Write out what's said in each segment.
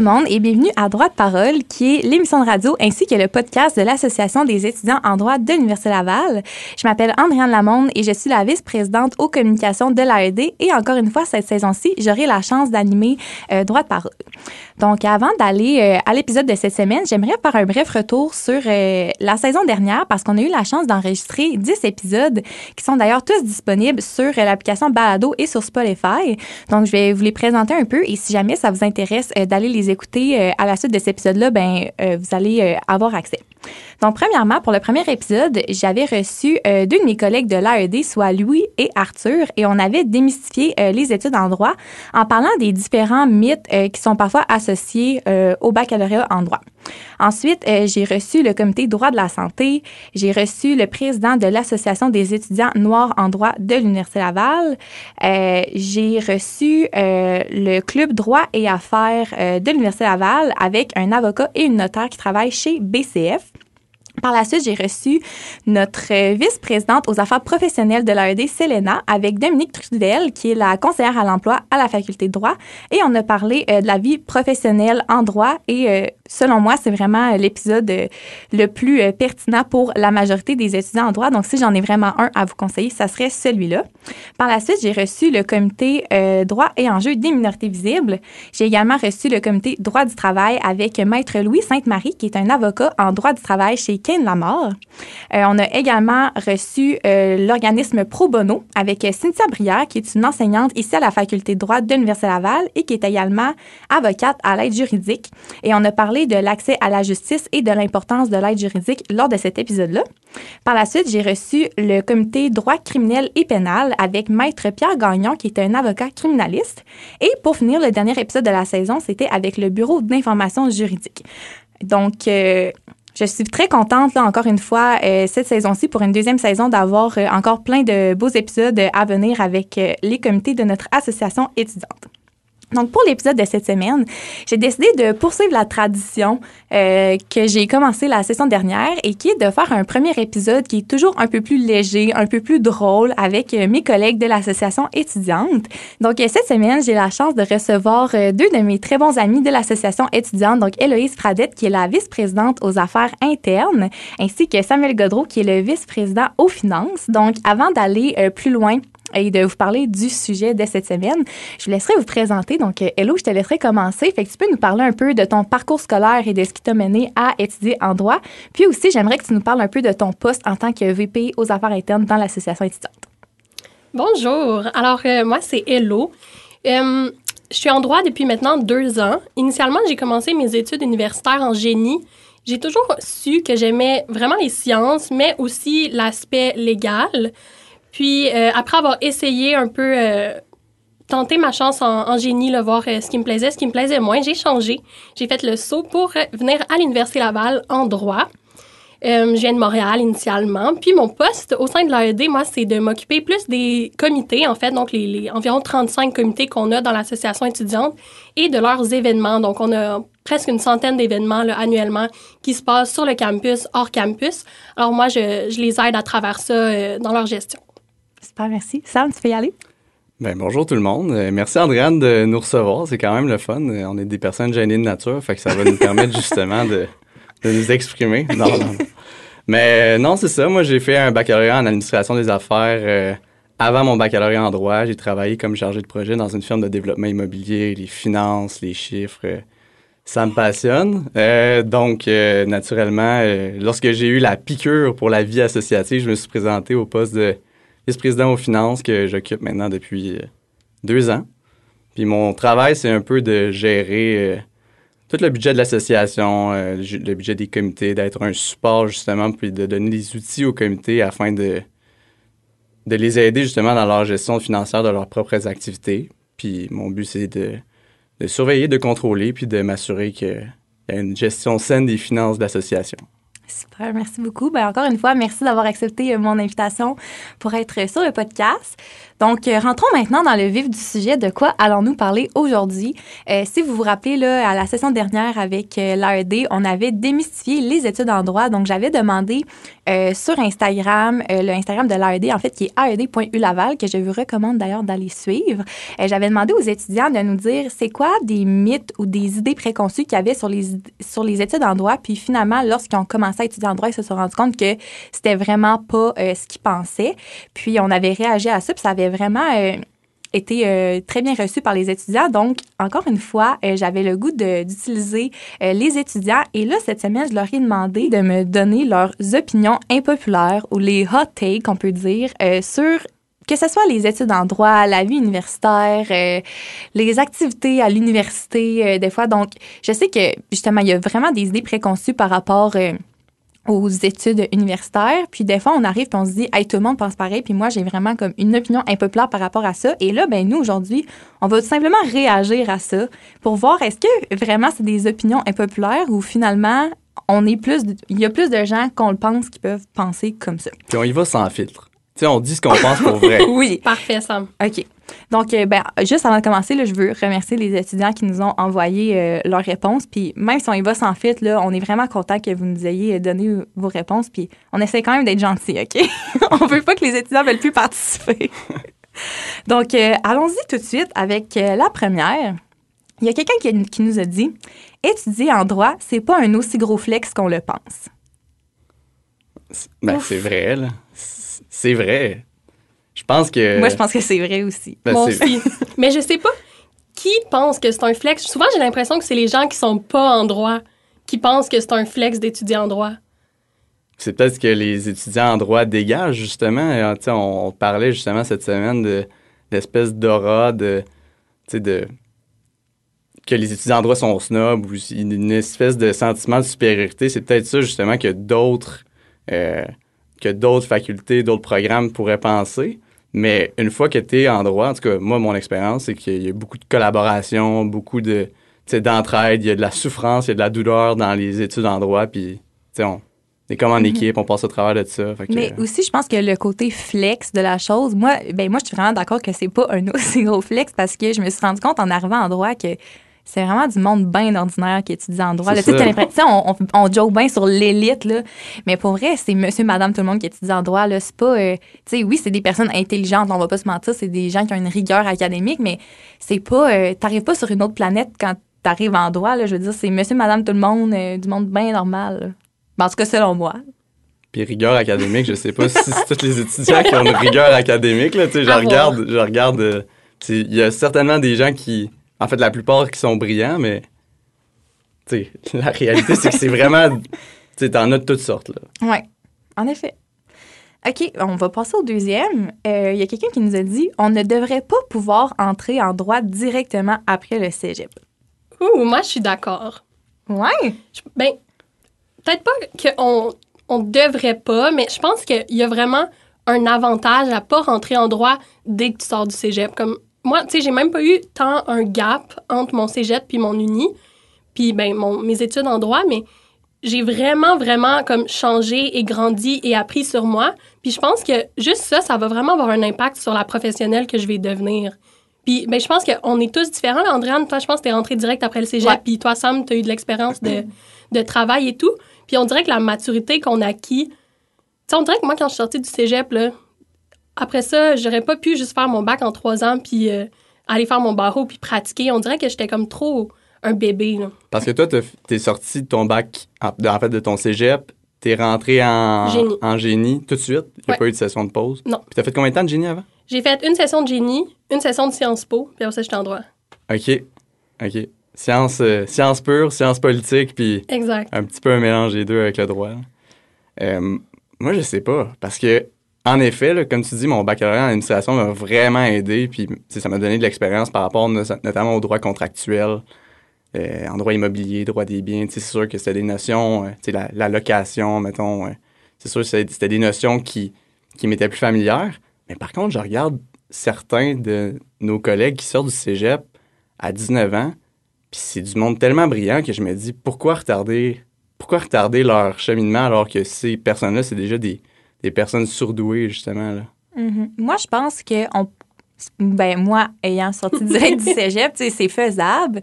Le monde et bienvenue à Droit de parole, qui est l'émission de radio ainsi que le podcast de l'Association des étudiants en droit de l'Université Laval. Je m'appelle Andréane Lamonde et je suis la vice-présidente aux communications de l'AED et encore une fois, cette saison-ci, j'aurai la chance d'animer euh, Droit de parole. Donc, avant d'aller euh, à l'épisode de cette semaine, j'aimerais faire un bref retour sur euh, la saison dernière parce qu'on a eu la chance d'enregistrer 10 épisodes qui sont d'ailleurs tous disponibles sur l'application Balado et sur Spotify. Donc, je vais vous les présenter un peu et si jamais ça vous intéresse d'aller les euh, à la suite de cet épisode-là, ben, euh, vous allez euh, avoir accès. Donc, premièrement, pour le premier épisode, j'avais reçu deux de mes collègues de l'AED, soit Louis et Arthur, et on avait démystifié les études en droit en parlant des différents mythes qui sont parfois associés au baccalauréat en droit. Ensuite, j'ai reçu le comité droit de la santé. J'ai reçu le président de l'Association des étudiants noirs en droit de l'Université Laval. J'ai reçu le club droit et affaires de l'Université Laval avec un avocat et une notaire qui travaillent chez BCF. Par la suite, j'ai reçu notre vice-présidente aux affaires professionnelles de l'AED, Selena, avec Dominique Trudel, qui est la conseillère à l'emploi à la faculté de droit. Et on a parlé de la vie professionnelle en droit et selon moi, c'est vraiment euh, l'épisode euh, le plus euh, pertinent pour la majorité des étudiants en droit. Donc, si j'en ai vraiment un à vous conseiller, ça serait celui-là. Par la suite, j'ai reçu le comité droit et enjeux des minorités visibles. J'ai également reçu le comité droit du travail avec Maître Louis Sainte-Marie, qui est un avocat en droit du travail chez Kane Lamar. on a également reçu l'organisme Pro Bono avec Cynthia Brière, qui est une enseignante ici à la faculté de droit de l'Université Laval et qui est également avocate à l'aide juridique. Et on a parlé de l'accès à la justice et de l'importance de l'aide juridique lors de cet épisode-là. Par la suite, j'ai reçu le comité droit criminel et pénal avec Maître Pierre Gagnon, qui est un avocat criminaliste. Et pour finir, le dernier épisode de la saison, c'était avec le Bureau d'information juridique. Donc, euh, je suis très contente, là, encore une fois, euh, cette saison-ci, pour une deuxième saison, d'avoir euh, encore plein de beaux épisodes à venir avec les comités de notre association étudiante. Donc, pour l'épisode de cette semaine, j'ai décidé de poursuivre la tradition euh, que j'ai commencé la session dernière et qui est de faire un premier épisode qui est toujours un peu plus léger, un peu plus drôle avec euh, mes collègues de l'association étudiante. Donc, euh, cette semaine, j'ai la chance de recevoir deux de mes très bons amis de l'association étudiante, donc Héloïse Fradette, qui est la vice-présidente aux affaires internes, ainsi que Samuel Godreau, qui est le vice-président aux finances. Donc, avant d'aller plus loin et de vous parler du sujet de cette semaine. Je vous laisserai vous présenter. Donc, euh, Hello, je te laisserai commencer. Fait que tu peux nous parler un peu de ton parcours scolaire et de ce qui t'a mené à étudier en droit. Puis aussi, j'aimerais que tu nous parles un peu de ton poste en tant que VP aux affaires internes dans l'association étudiante. Bonjour. Alors, euh, moi, c'est Hello. Euh, je suis en droit depuis maintenant deux ans. Initialement, j'ai commencé mes études universitaires en génie. J'ai toujours su que j'aimais vraiment les sciences, mais aussi l'aspect légal. Puis, euh, après avoir essayé un peu, euh, tenter ma chance en, génie, le voir euh, ce qui me plaisait, ce qui me plaisait moins, j'ai changé. J'ai fait le saut pour venir à l'Université Laval en droit. je viens de Montréal initialement. Puis mon poste au sein de l'AED, moi, c'est de m'occuper plus des comités, en fait, donc les, les environ 35 comités qu'on a dans l'association étudiante et de leurs événements. Donc, on a presque une centaine d'événements annuellement qui se passent sur le campus, hors campus. Alors moi, je, je les aide à travers ça dans leur gestion. Super, merci. Sam, tu peux y aller? Ben, bonjour tout le monde. Euh, merci Andréane de nous recevoir. C'est quand même le fun. Euh, on est des personnes gênées de nature, fait que ça va nous permettre justement de, nous exprimer. Non, Mais euh, non, c'est ça. Moi, j'ai fait un baccalauréat en administration des affaires. avant mon baccalauréat en droit, j'ai travaillé comme chargé de projet dans une firme de développement immobilier, les finances, les chiffres. ça me passionne. donc, naturellement, lorsque j'ai eu la piqûre pour la vie associative, je me suis présenté au poste de vice-président aux finances que j'occupe maintenant depuis euh, deux ans. Puis mon travail, c'est un peu de gérer euh, tout le budget de l'association, euh, le budget des comités, d'être un support justement, puis de donner des outils aux comités afin de, de les aider justement dans leur gestion financière de leurs propres activités. Puis mon but, c'est de, de surveiller, de contrôler, puis de m'assurer qu'il y a une gestion saine des finances de l'association. Super, merci beaucoup. Ben, encore une fois, merci d'avoir accepté euh, mon invitation pour être sur le podcast. Donc, euh, rentrons maintenant dans le vif du sujet. De quoi allons-nous parler aujourd'hui? Euh, si vous vous rappelez, là, à la session dernière avec euh, l'AED, on avait démystifié les études en droit. Donc, j'avais demandé euh, sur Instagram, le Instagram de l'AED, en fait, qui est aed.ulaval, que je vous recommande d'ailleurs d'aller suivre. J'avais demandé aux étudiants de nous dire c'est quoi des mythes ou des idées préconçues qu'il y avait sur les, sur les études en droit. Puis finalement, lorsqu'ils ont commencé à étudier en droit, ils se sont rendus compte que c'était vraiment pas ce qu'ils pensaient. Puis on avait réagi à ça, puis ça avait vraiment euh, été euh, très bien reçu par les étudiants. Donc, encore une fois, euh, j'avais le goût d'utiliser les étudiants. Et là, cette semaine, je leur ai demandé de me donner leurs opinions impopulaires ou les hot takes, on peut dire, sur que ce soit les études en droit, la vie universitaire, les activités à l'université, des fois. Donc, je sais que, justement, il y a vraiment des idées préconçues par rapport... euh, aux études universitaires. Puis des fois, on arrive puis on se dit, hey, tout le monde pense pareil. Puis moi, j'ai vraiment comme une opinion impopulaire par rapport à ça. Et là, ben nous, aujourd'hui, on va tout simplement réagir à ça pour voir est-ce que vraiment c'est des opinions impopulaires ou finalement, on est plus, de- il y a plus de gens qu'on le pense qui peuvent penser comme ça? Puis on y va sans filtre. Tu sais, on dit ce qu'on pense pour vrai. Oui. Parfait, Sam. OK. Donc, euh, ben, juste avant de commencer, là, je veux remercier les étudiants qui nous ont envoyé euh, leurs réponses. Puis même si on y va sans fit, là, on est vraiment content que vous nous ayez donné vos réponses. Puis on essaie quand même d'être gentil, OK? on veut pas que les étudiants veulent plus participer. Donc, euh, allons-y tout de suite avec euh, la première. Il y a quelqu'un qui, qui nous a dit étudier en droit, c'est pas un aussi gros flex qu'on le pense. Ben, c'est vrai, là. C'est vrai. Je pense que. Moi, je pense que c'est vrai aussi. ben, Moi c'est- aussi. Mais je sais pas qui pense que c'est un flex. Souvent, j'ai l'impression que c'est les gens qui sont pas en droit qui pensent que c'est un flex d'étudier en droit. C'est peut-être ce que les étudiants en droit dégagent, justement. Et, on, on parlait justement cette semaine de l'espèce d'aura de que les étudiants en droit sont snobs ou une espèce de sentiment de supériorité. C'est peut-être ça, justement, que d'autres euh, que d'autres facultés, d'autres programmes pourraient penser. Mais une fois que tu es en droit, en tout cas, moi, mon expérience, c'est qu'il y a beaucoup de collaboration, beaucoup de, d'entraide, il y a de la souffrance, il y a de la douleur dans les études en droit, puis, tu sais, on est comme en équipe, on passe au travers de ça. Fait que, Mais euh, aussi, je pense que le côté flex de la chose, moi, ben moi, je suis vraiment d'accord que c'est pas un aussi gros flex parce que je me suis rendu compte en arrivant en droit que c'est vraiment du monde bien ordinaire qui étudie en droit. Tu sais, l'impression- on, on, on joke bien sur l'élite, là. Mais pour vrai, c'est monsieur, madame, tout le monde qui étudie en droit, là. C'est pas, euh, tu sais, oui, c'est des personnes intelligentes, on va pas se mentir, c'est des gens qui ont une rigueur académique, mais c'est pas, euh, t'arrives pas sur une autre planète quand t'arrives en droit, là. Je veux dire, c'est monsieur, madame, tout le monde, euh, du monde bien normal. Ben, en tout cas, selon moi. Puis rigueur académique, je sais pas si c'est tous les étudiants qui ont une rigueur académique. Là, tu sais, je regarde, je regarde. Il y a certainement des gens qui, en fait, la plupart qui sont brillants, mais tu sais, la réalité, c'est que c'est vraiment, tu sais, t'en as de toutes sortes. Là. Oui, en effet. OK, on va passer au deuxième. Euh, Il y a quelqu'un qui nous a dit on ne devrait pas pouvoir entrer en droit directement après le cégep. Ouh, moi, je suis d'accord. Ouais. Je- Ben, peut-être pas qu'on on devrait pas, mais je pense qu'il y a vraiment un avantage à pas rentrer en droit dès que tu sors du cégep. Comme moi, tu sais, j'ai même pas eu tant un gap entre mon cégep puis mon uni, puis ben mon, mes études en droit, mais j'ai vraiment, vraiment comme changé et grandi et appris sur moi. Puis je pense que juste ça, ça va vraiment avoir un impact sur la professionnelle que je vais devenir. Puis ben, je pense qu'on est tous différents. Là, Andréane, toi, je pense que t'es rentrée direct après le cégep. Ouais. Puis toi, Sam, t'as eu de l'expérience de, de travail et tout. Puis on dirait que la maturité qu'on acquis... Tu sais, on dirait que moi, quand je suis sortie du cégep, là, après ça, j'aurais pas pu juste faire mon bac en trois ans puis euh, aller faire mon barreau puis pratiquer. On dirait que j'étais comme trop un bébé, là. Parce que toi, t'es sorti de ton bac, en, fait, de ton cégep, t'es rentré en Génie. en génie tout de suite? Il n'y a Ouais. pas eu de session de pause? Non. Puis t'as fait combien de temps de génie avant? J'ai fait une session de génie, une session de Sciences Po, puis après ça, j'étais en droit. OK. OK. Science, euh, science pure, science politique, puis Exact. un petit peu un mélange des deux avec le droit. Euh, moi, je sais pas. Parce que, en effet, comme tu dis, mon baccalauréat en administration m'a vraiment aidé. Puis, ça m'a donné de l'expérience par rapport no- notamment au droit contractuel, euh, en droit immobilier, droit des biens. C'est sûr que c'était des notions, euh, la, la location, mettons. c'est sûr que c'était c'était des notions qui, qui m'étaient plus familières. Mais par contre, je regarde certains de nos collègues qui sortent du cégep à 19 ans, puis c'est du monde tellement brillant que je me dis, pourquoi retarder pourquoi retarder leur cheminement alors que ces personnes-là, c'est déjà des, des personnes surdouées, justement, là? Mhm. Moi, je pense que on, ben moi, ayant sorti direct du cégep, tu sais, c'est faisable.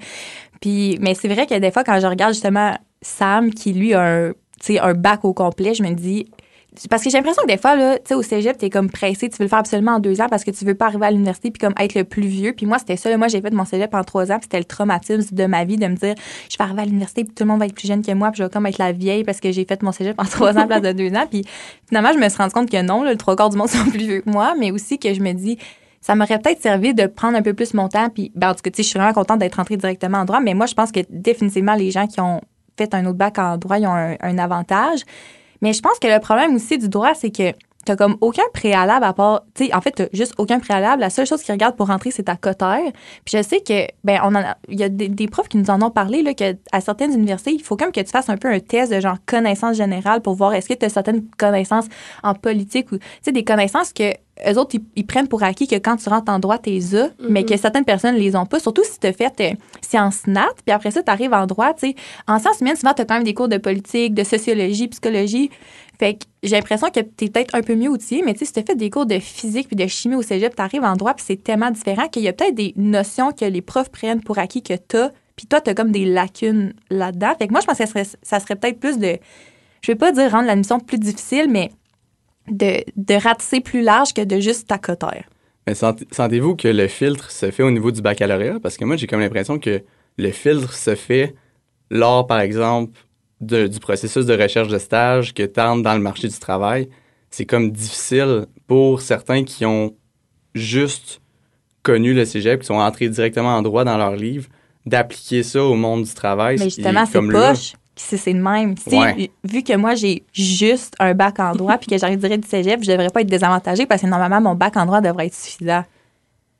Puis, mais c'est vrai que des fois, quand je regarde justement Sam, qui lui a un, tu sais, un bac au complet, je me dis. Parce que j'ai l'impression que des fois, là, tu sais, au cégep, t'es comme pressé, tu veux le faire absolument en deux ans parce que tu veux pas arriver à l'université puis comme être le plus vieux. Puis moi, c'était ça. moi, j'ai fait mon cégep en trois ans puis c'était le traumatisme de ma vie de me dire, je vais arriver à l'université puis tout le monde va être plus jeune que moi puis je vais comme être la vieille parce que j'ai fait mon cégep en trois ans à place de deux ans. Puis finalement, je me suis rendu compte que non, le trois quarts du monde sont plus vieux que moi, mais aussi que je me dis, ça m'aurait peut-être servi de prendre un peu plus mon temps. Puis, ben, en tout cas, je suis vraiment contente d'être rentrée directement en droit, mais moi, je pense que définitivement, les gens qui ont fait un autre bac en droit, ils ont un, un avantage. Mais je pense que le problème aussi du droit, c'est que t'as comme aucun préalable à part, tu sais, en fait, t'as juste aucun préalable. La seule chose qu'ils regardent pour rentrer, c'est ta cotère. Puis je sais que, ben, on en a, il y a des, des profs qui nous en ont parlé, là, que à certaines universités, il faut comme que tu fasses un peu un test de genre connaissance générale pour voir est-ce que tu as certaines connaissances en politique ou, tu sais, des connaissances que eux autres, ils, ils prennent pour acquis que quand tu rentres en droit, t'es as, mais que certaines personnes les ont pas. Surtout si tu fait euh, sciences nat, puis après ça, tu arrives en droit, tu sais. En sciences humaines, souvent, tu as quand même des cours de politique, de sociologie, psychologie. Fait que j'ai l'impression que tu es peut-être un peu mieux outillé, mais tu sais, si tu fait des cours de physique puis de chimie au cégep, tu arrives en droit, puis c'est tellement différent qu'il y a peut-être des notions que les profs prennent pour acquis que tu as, puis toi, tu as comme des lacunes là-dedans. Fait que moi, je pense que ça serait, ça serait peut-être plus de. Je vais pas dire rendre l'admission plus difficile, mais de, de ratisser plus large que de juste ta cotère. Mais sent- sentez-vous que le filtre se fait au niveau du baccalauréat? Parce que moi, j'ai comme l'impression que le filtre se fait lors, par exemple, de- du processus de recherche de stage que tu dans le marché du travail. C'est comme difficile pour certains qui ont juste connu le cégep, qui sont entrés directement en droit dans leur livre, d'appliquer ça au monde du travail. Mais justement, c'est poche. Si c'est le même. Ouais. Vu que moi, j'ai juste un bac en droit puis que j'arrive direct du cégep, je devrais pas être désavantagée parce que normalement, mon bac en droit devrait être suffisant.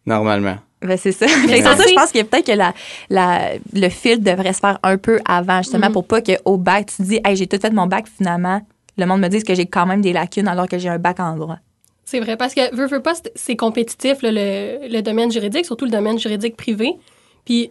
Normalement. Ben, c'est ça. Que ça, c'est ça, je pense que peut-être que la, la, le filtre devrait se faire un peu avant, justement, Mhm. pour pas qu'au bac, tu te dis, hey, j'ai tout fait mon bac, finalement, le monde me dise que j'ai quand même des lacunes alors que j'ai un bac en droit. C'est vrai, parce que, veux, veux pas, c'est- compétitif, là, le, le domaine juridique, surtout le domaine juridique privé. Puis,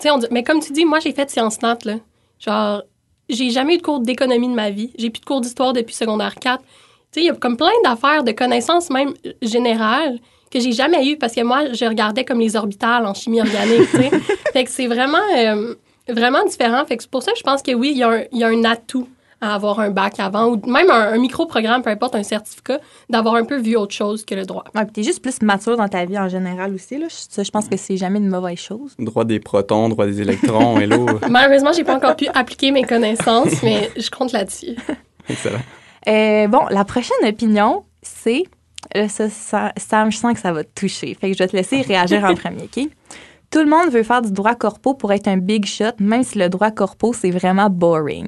tu sais, on dit, mais comme tu dis, moi, j'ai fait sciences nat, là. Genre, j'ai jamais eu de cours d'économie de ma vie. J'ai plus de cours d'histoire depuis secondaire 4. Tu sais, il y a comme plein d'affaires, de connaissances même générales que j'ai jamais eues parce que moi, je regardais comme les orbitales en chimie organique, tu sais. fait que c'est vraiment, euh, vraiment différent. Fait que c'est pour ça que je pense que oui, il y, a un- il y a un atout à avoir un bac avant ou même un, un micro-programme, peu importe, un certificat, d'avoir un peu vu autre chose que le droit. Ouais, puis t'es juste plus mature dans ta vie en général aussi, là. Ça, je pense que c'est jamais une mauvaise chose. Droit des protons, droit des électrons, hello. Malheureusement, j'ai pas encore pu appliquer mes connaissances, mais je compte là-dessus. Excellent. Euh, bon, la prochaine opinion, c'est. Là, ça, ça- Sam, je sens que ça va te toucher. Fait que je vais te laisser réagir en premier, OK? Tout le monde veut faire du droit corpo pour être un big shot, même si le droit corpo, c'est vraiment boring.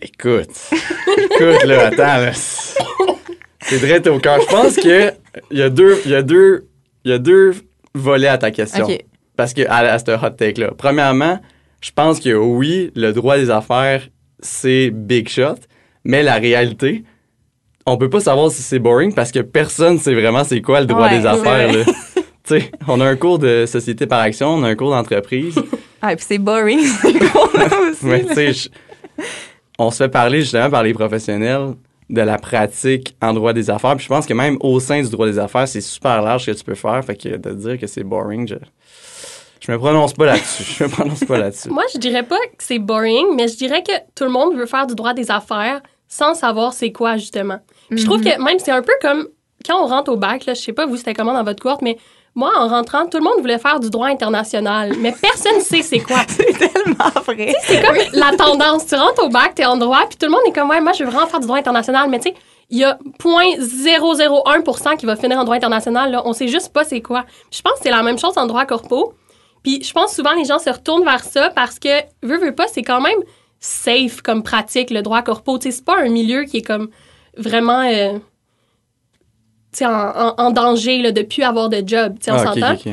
Écoute, écoute, là, attends, là. C'est direct au cœur. Je pense que il y a deux, il y a deux, il y a deux volets à ta question. OK. Parce que, à, à ce hot take-là. Premièrement, je pense que oui, le droit des affaires, c'est big shot, mais la réalité, on peut pas savoir si c'est boring parce que personne sait vraiment c'est quoi le droit Ouais, des affaires, là. On a un cours de société par action, on a un cours d'entreprise. Ah, et puis c'est boring, c'est aussi. Mais je- on se fait parler justement par les professionnels de la pratique en droit des affaires. Puis je pense que même au sein du droit des affaires, c'est super large ce que tu peux faire. Fait que de dire que c'est boring, je, je me prononce pas là-dessus. Je me prononce pas là-dessus. Moi, je dirais pas que c'est boring, mais je dirais que tout le monde veut faire du droit des affaires sans savoir c'est quoi, justement. Puis je trouve que même c'est un peu comme quand on rentre au bac, là, je sais pas vous c'était comment dans votre courte, mais moi, en rentrant, tout le monde voulait faire du droit international, mais personne sait c'est quoi. C'est tellement vrai. C'est comme la tendance. Tu rentres au bac, t'es en droit, puis tout le monde est comme, ouais, moi, je veux vraiment faire du droit international. Mais tu sais, il y a 0,001 qui va finir en droit international. Là. On sait juste pas c'est quoi. Puis je pense que c'est la même chose en droit corpo. Puis je pense souvent les gens se retournent vers ça parce que, veux, veux pas, c'est quand même safe comme pratique, le droit corpo. Tu sais, c'est pas un milieu qui est comme vraiment... euh, en, en- en danger là, de plus avoir de job. Tu sais, on Ah, ok, s'entend? ok, ok.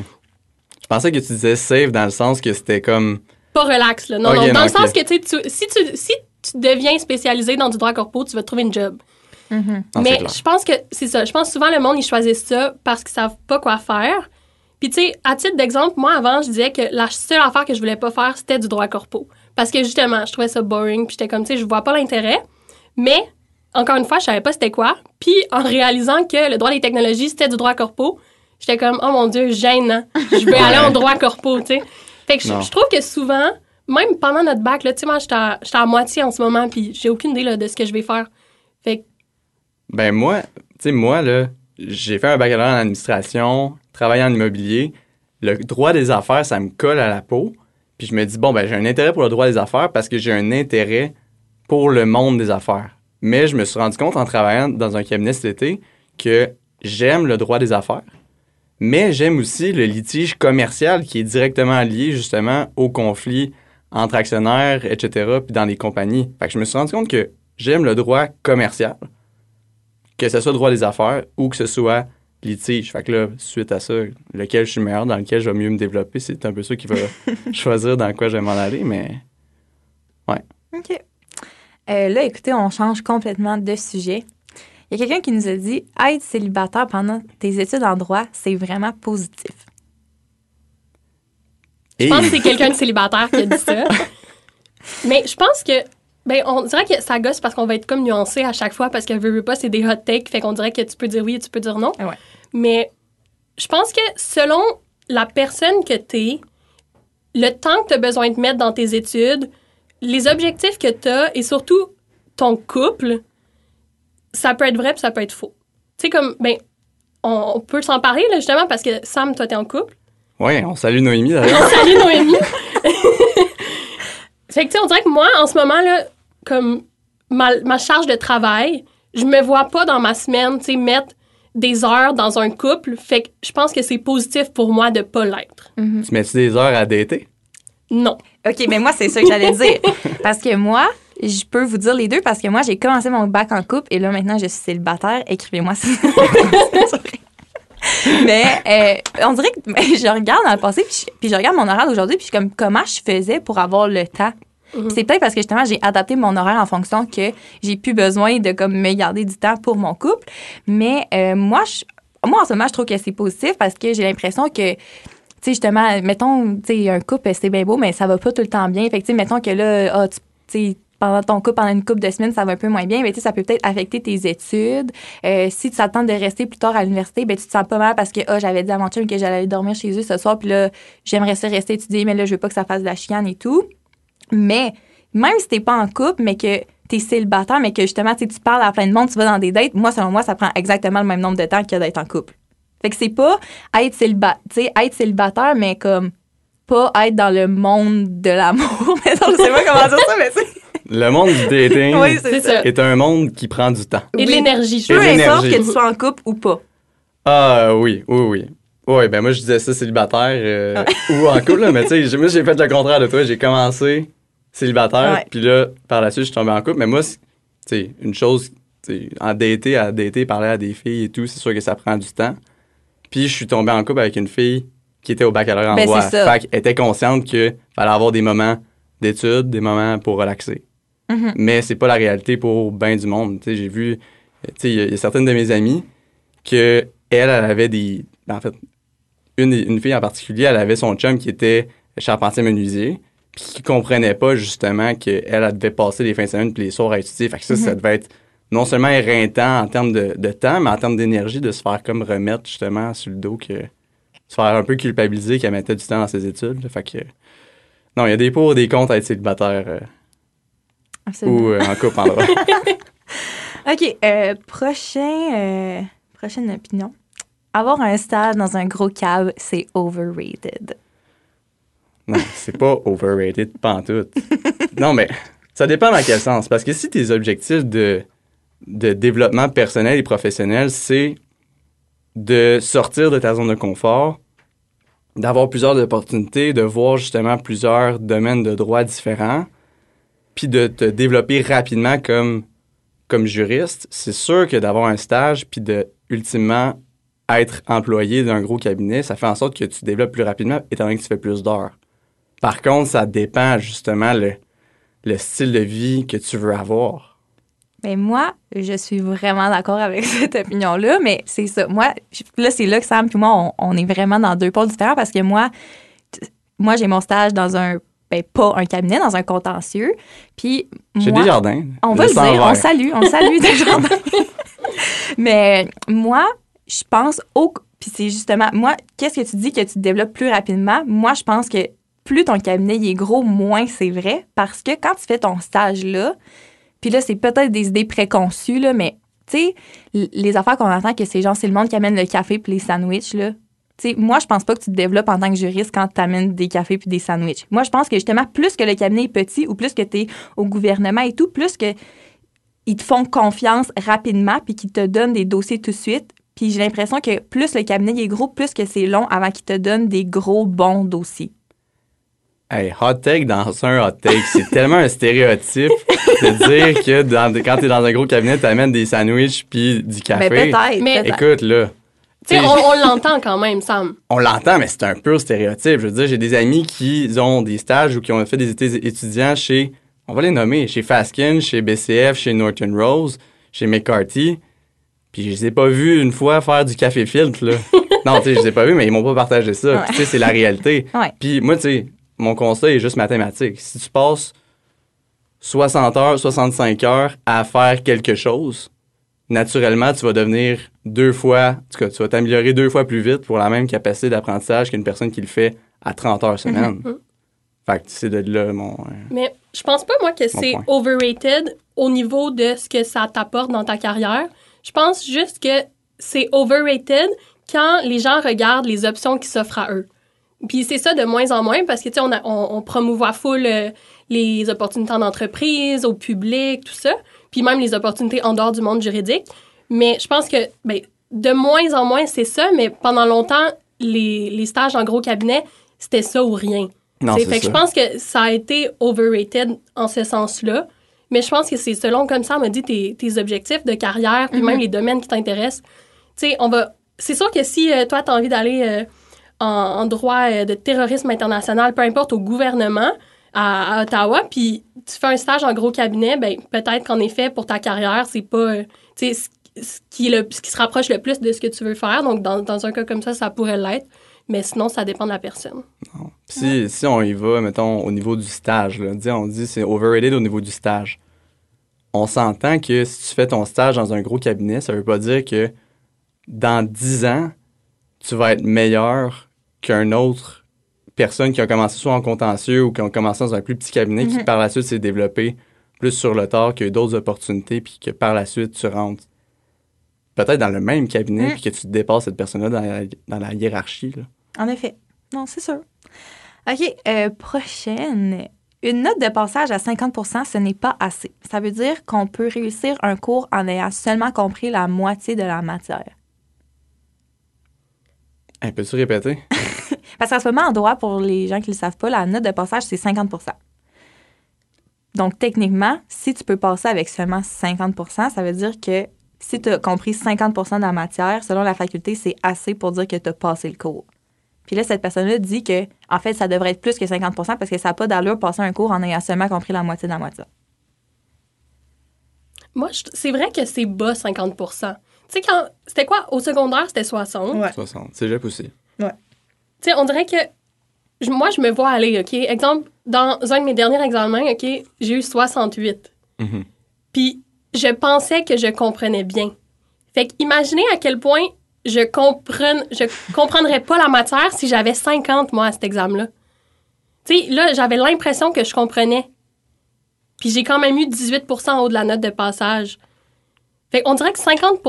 Je pensais que tu disais safe dans le sens que c'était comme. Pas relax, là. Non, dans non, le sens que, tu si tu, si tu deviens spécialisé dans du droit corpo, tu vas trouver une job. Mhm. Non, c'est Mais je pense que c'est ça. Je pense que souvent, le monde, ils choisissent ça parce qu'ils savent pas quoi faire. Puis, tu sais, à titre d'exemple, moi, avant, je disais que la seule affaire que je voulais pas faire, c'était du droit corpo. Parce que justement, je trouvais ça boring, puis j'étais comme, tu sais, je vois pas l'intérêt. Mais, encore une fois, je savais pas c'était quoi. Puis, en réalisant que le droit des technologies, c'était du droit corpo, j'étais comme, oh mon Dieu, gênant. Je vais aller en droit corpo, tu sais. Fait que je, trouve que souvent, même pendant notre bac, là, tu sais, moi, j'étais à, moitié en ce moment, puis j'ai aucune idée là, de ce que je vais faire. Fait que, Ben moi, tu sais, moi, là, j'ai fait un baccalauréat en administration, travaillé en immobilier. Le droit des affaires, ça me colle à la peau. Puis je me dis, bon, ben j'ai un intérêt pour le droit des affaires parce que j'ai un intérêt pour le monde des affaires. Mais je me suis rendu compte en travaillant dans un cabinet cet été que j'aime le droit des affaires, mais j'aime aussi le litige commercial qui est directement lié justement au conflit entre actionnaires, etc., puis dans les compagnies. Fait que je me suis rendu compte que j'aime le droit commercial, que ce soit le droit des affaires ou que ce soit litige. Fait que là, suite à ça, lequel je suis meilleur, dans lequel je vais mieux me développer, c'est un peu ça qui va choisir dans quoi je vais m'en aller, mais OK. Euh, là, écoutez, on change complètement de sujet. Il y a quelqu'un qui nous a dit être célibataire pendant tes études en droit, c'est vraiment positif. je Et- pense que c'est quelqu'un de célibataire qui a dit ça. Mais je pense que, ben, on dirait que ça gosse parce qu'on va être comme nuancé à chaque fois parce que veut, veut pas, c'est des hot takes. Fait qu'on dirait que tu peux dire oui et tu peux dire non. Ouais. Mais je pense que selon la personne que t'es, le temps que tu as besoin de mettre dans tes études, les objectifs que tu as et surtout ton couple, ça peut être vrai puis ça peut être faux. Tu sais, comme, ben, on, on peut s'en parler, là, justement, parce que Sam, toi, t'es en couple. Ouais, on salue Noémie d'ailleurs. Salut Noémie! fait que, tu sais, on dirait que moi, en ce moment, là, comme ma, ma charge de travail, je me vois pas dans ma semaine, tu sais, mettre des heures dans un couple. Fait que je pense que c'est positif pour moi de pas l'être. tu mets-tu des heures à dater? Non. OK, mais moi, c'est ça que j'allais dire. Parce que moi, je peux vous dire les deux parce que moi, j'ai commencé mon bac en couple et là, maintenant, je suis célibataire. Écrivez-moi si Mais euh, on dirait que je regarde dans le passé, puis je, puis je regarde mon horaire d'aujourd'hui, puis je suis comme, comment je faisais pour avoir le temps? Puis C'est peut-être parce que justement, j'ai adapté mon horaire en fonction que j'ai plus besoin de comme me garder du temps pour mon couple. Mais euh, moi, je, moi, en ce moment, je trouve que c'est positif parce que j'ai l'impression que sais, justement, mettons, tu sais, un couple, c'est bien beau, mais ça va pas tout le temps bien. Fait que, mettons que là, ah, tu pendant ton couple, pendant une couple de semaines, ça va un peu moins bien, mais tu sais, ça peut peut-être affecter tes études. Euh, si tu t'attends de rester plus tard à l'université, ben tu te sens pas mal parce que, ah, j'avais dit à mon que j'allais dormir chez eux ce soir, puis là, j'aimerais ça rester étudier, mais là, je veux pas que ça fasse de la chicane et tout. Mais, même si t'es pas en couple, mais que t'es célibataire, mais que justement, tu parles à plein de monde, tu vas dans des dates, moi, selon moi, ça prend exactement le même nombre de temps que d'être en couple. Fait que c'est pas être, céliba tu sais, être célibataire, mais comme pas être dans le monde de l'amour. Mais je sais pas comment dire ça, mais sais. Le monde du dating Oui, c'est C'est ça. ça. est un monde qui prend du temps. Et de l'énergie, Peu importe que tu sois en couple ou pas. Ah oui, oui, oui. Oui, ben moi je disais ça célibataire euh, ou en couple, là, mais tu sais, moi j'ai fait le contraire de toi. J'ai commencé célibataire, puis là, par la suite, je suis tombé en couple. Mais moi, c'est- tu sais, une chose, tu sais, en dater, à dater, parler à des filles et tout, c'est sûr que ça prend du temps. Puis je suis tombé en couple avec une fille qui était au baccalauréat en Ben, droit. Fait qu'elle était consciente qu'il fallait avoir des moments d'études, des moments pour relaxer. Mhm. Mais c'est pas la réalité pour bien du monde. J'ai vu, il y a- il y, a certaines de mes amies que elle, elle avait des, en fait, une, une fille en particulier, elle avait son chum qui était charpentier menuisier, puis qui comprenait pas justement qu'elle, elle devait passer les fins de semaine puis les soirs à étudier. Fait que ça, ça devait être non seulement éreintant en termes de, de temps, mais en termes d'énergie, de se faire comme remettre justement sur le dos que se faire un peu culpabiliser qu'elle mettait du temps dans ses études. Fait que non, il y a des pour, des contre à être célibataire euh, Absolument. ou euh, en couple en droit. OK. euh, prochain, euh, prochaine opinion. Avoir un stage dans un gros cave, c'est overrated. Non, c'est pas overrated, pas en tout. non, mais ça dépend dans quel sens. Parce que si tes objectifs de, de développement personnel et professionnel, c'est de sortir de ta zone de confort, d'avoir plusieurs opportunités, de voir justement plusieurs domaines de droit différents, puis de te développer rapidement comme, comme juriste, c'est sûr que d'avoir un stage, puis de ultimement être employé d'un gros cabinet, ça fait en sorte que tu développes plus rapidement, étant donné que tu fais plus d'heures. Par contre, ça dépend justement le, le style de vie que tu veux avoir. Mais moi, je suis vraiment d'accord avec cette opinion-là, mais c'est ça. Moi, là, c'est là que Sam et moi, on, on est vraiment dans deux pôles différents parce que moi, moi, j'ai mon stage dans un ben, pas un cabinet, dans un contentieux. Puis Chez moi, Desjardins. on va le dire, on salue, on salue Desjardins. Mais moi, je pense au. Puis c'est justement, moi, qu'est-ce que tu dis que tu te développes plus rapidement? Moi, je pense que plus ton cabinet il est gros, moins c'est vrai. Parce que quand tu fais ton stage là, puis là, c'est peut-être des idées préconçues, là, mais tu sais, les affaires qu'on entend que c'est genre, c'est le monde qui amène le café puis les sandwichs, là. Tu sais, moi, je pense pas que tu te développes en tant que juriste quand tu amènes des cafés puis des sandwichs. Moi, je pense que justement, plus que le cabinet est petit ou plus que tu es au gouvernement et tout, plus que ils te font confiance rapidement puis qu'ils te donnent des dossiers tout de suite. Puis j'ai l'impression que plus le cabinet est gros, plus que c'est long avant qu'ils te donnent des gros bons dossiers. Hey, hot take dans un hot take, c'est tellement un stéréotype de dire que dans, quand t'es dans un gros cabinet, t'amènes des sandwichs puis du café. Ben peut-être. Mais- peut-être. Écoute, là, Tu sais, T'sais, on, on l'entend quand même, Sam. on l'entend, mais c'est un pur stéréotype. Je veux dire, j'ai des amis qui ont des stages ou qui ont fait des étés étudiants chez, on va les nommer, chez Faskin, chez BCF, chez Norton Rose, chez McCarthy. Puis je les ai pas vus une fois faire du café filtre, là. non, tu sais, je les ai pas vus, mais ils m'ont pas partagé ça. Ouais. Tu sais, c'est la réalité. Ouais. Puis moi, tu sais, mon conseil est juste mathématique. Si tu passes 60 heures, 65 heures à faire quelque chose, naturellement, tu vas devenir deux fois, en tout cas, tu vas t'améliorer deux fois plus vite pour la même capacité d'apprentissage qu'une personne qui le fait à 30 heures semaine. Mhm. Fait que c'est de là mon. euh, Mais je pense pas, moi, que c'est overrated au niveau de ce que ça t'apporte dans ta carrière. Je pense juste que c'est overrated quand les gens regardent les options qui s'offrent à eux. Puis c'est ça de moins en moins parce que, tu sais, on, on, on promouvoit full euh, les opportunités en entreprise, au public, tout ça. Puis même les opportunités en dehors du monde juridique. Mais je pense que, ben, de moins en moins, c'est ça. Mais pendant longtemps, les, les stages en gros cabinet, c'était ça ou rien. Non, c'est fait que je pense que ça a été overrated en ce sens-là. Mais je pense que c'est selon comme ça, on m'a dit tes, tes objectifs de carrière, puis même les domaines qui t'intéressent. Tu sais, on va. C'est sûr que si euh, toi, tu as envie d'aller euh, en, en droit euh, de terrorisme international, peu importe, au gouvernement, à, Ottawa, puis tu fais un stage en gros cabinet, ben peut-être qu'en effet, pour ta carrière, c'est pas. euh, tu sais, ce, ce qui est le- ce qui se rapproche le plus de ce que tu veux faire. Donc, dans, dans un cas comme ça, ça pourrait l'être. Mais sinon, ça dépend de la personne. Si, si on y va, mettons, au niveau du stage, là, on dit c'est overrated au niveau du stage. On s'entend que si tu fais ton stage dans un gros cabinet, ça veut pas dire que dans 10 ans, tu vas être meilleur qu'un autre personne qui a commencé soit en contentieux ou qui a commencé dans un plus petit cabinet qui par la suite s'est développé plus sur le tard, qui a eu d'autres opportunités, puis que par la suite tu rentres peut-être dans le même cabinet, Mm. puis que tu dépasses cette personne-là dans la, dans la hiérarchie. Là. En effet. Non, c'est sûr. OK, euh, prochaine. Une note de passage à 50% ce n'est pas assez. Ça veut dire qu'on peut réussir un cours en ayant seulement compris la moitié de la matière. Hey, Peux-tu répéter? Parce qu'en ce moment, en droit, pour les gens qui ne le savent pas, la note de passage, c'est 50% Donc, techniquement, si tu peux passer avec seulement 50% ça veut dire que si tu as compris 50% de la matière, selon la faculté, c'est assez pour dire que tu as passé le cours. Puis là, cette personne-là dit que, en fait, ça devrait être plus que 50% parce que ça n'a pas d'allure de passer un cours en ayant seulement compris la moitié de la moitié. Moi, je- c'est vrai que c'est bas 50 Tu sais, quand. C'était quoi? Au secondaire, c'était 60. Ouais. 60. Cégep aussi. Tu sais, on dirait que. je- moi, je me vois aller, OK? Exemple, dans un de mes derniers examens, OK, j'ai eu 68. Mhm. Puis, je pensais que je comprenais bien. Fait que, imaginez à quel point je comprenne, je comprendrais pas la matière si j'avais 50, moi, à cet examen-là. Tu sais, là, j'avais l'impression que je comprenais. Puis, j'ai quand même eu 18 en haut de la note de passage. Fait qu'on dirait que 50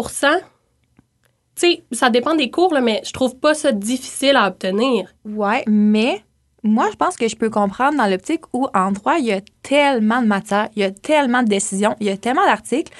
tu ça dépend des cours, là, mais je trouve pas ça difficile à obtenir. Ouais, mais moi, je pense que je peux comprendre dans l'optique où, en droit, il y a tellement de matière, il y a tellement de décisions, il y a tellement d'articles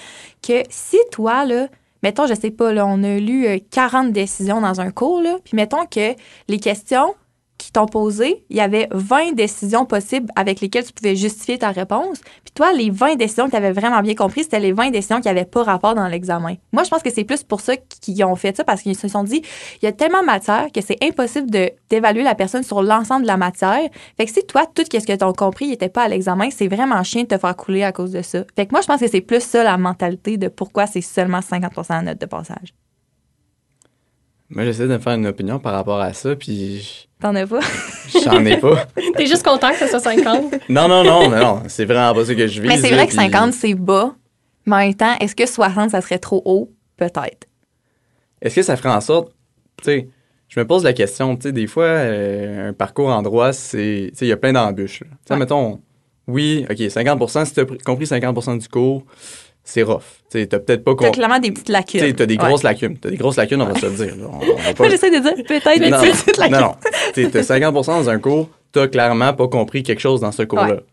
que si toi, là, mettons, je sais pas, on a lu euh, 40 décisions dans un cours, là, puis mettons que les questions qui t'ont posées, il y avait 20 décisions possibles avec lesquelles tu pouvais justifier ta réponse. Puis toi, les 20 décisions que tu avais vraiment bien compris, c'était les 20 décisions qui n'avaient pas rapport dans l'examen. Moi, je pense que c'est plus pour ça qu'ils ont fait ça, parce qu'ils se sont dit, il y a tellement de matière que c'est impossible de- d'évaluer la personne sur l'ensemble de la matière. Fait que si toi, tout ce que tu as compris n'était pas à l'examen, c'est vraiment chien de te faire couler à cause de ça. Fait que moi, je pense que c'est plus ça la mentalité de pourquoi c'est seulement 50% de note de passage. Moi, j'essaie de me faire une opinion par rapport à ça, puis T'en as pas? j'en ai pas. T'es juste content que ce soit 50? Non, non, non, non, non, c'est vraiment pas ça que je vis. mais c'est vrai que 50, c'est bas. Mais en même temps, est-ce que 60, ça serait trop haut? Peut-être. Est-ce que ça ferait en sorte, tu sais, je me pose la question, tu sais, des fois, euh, un parcours en droit, c'est, tu sais, il y a plein d'embûches. là. Tu sais, Ouais. mettons, oui, OK, 50% si tu as compris 50% du cours, c'est rough. Tu t'as peut-être pas T'as compris. clairement des petites lacunes. Tu t'as des Ouais. grosses lacunes. T'as des grosses lacunes, on va se le dire. On, on va pas- j'essaie de dire peut-être des non, petites lacunes. non, t'as 50% dans un cours, t'as clairement pas compris quelque chose dans ce cours-là. Ouais.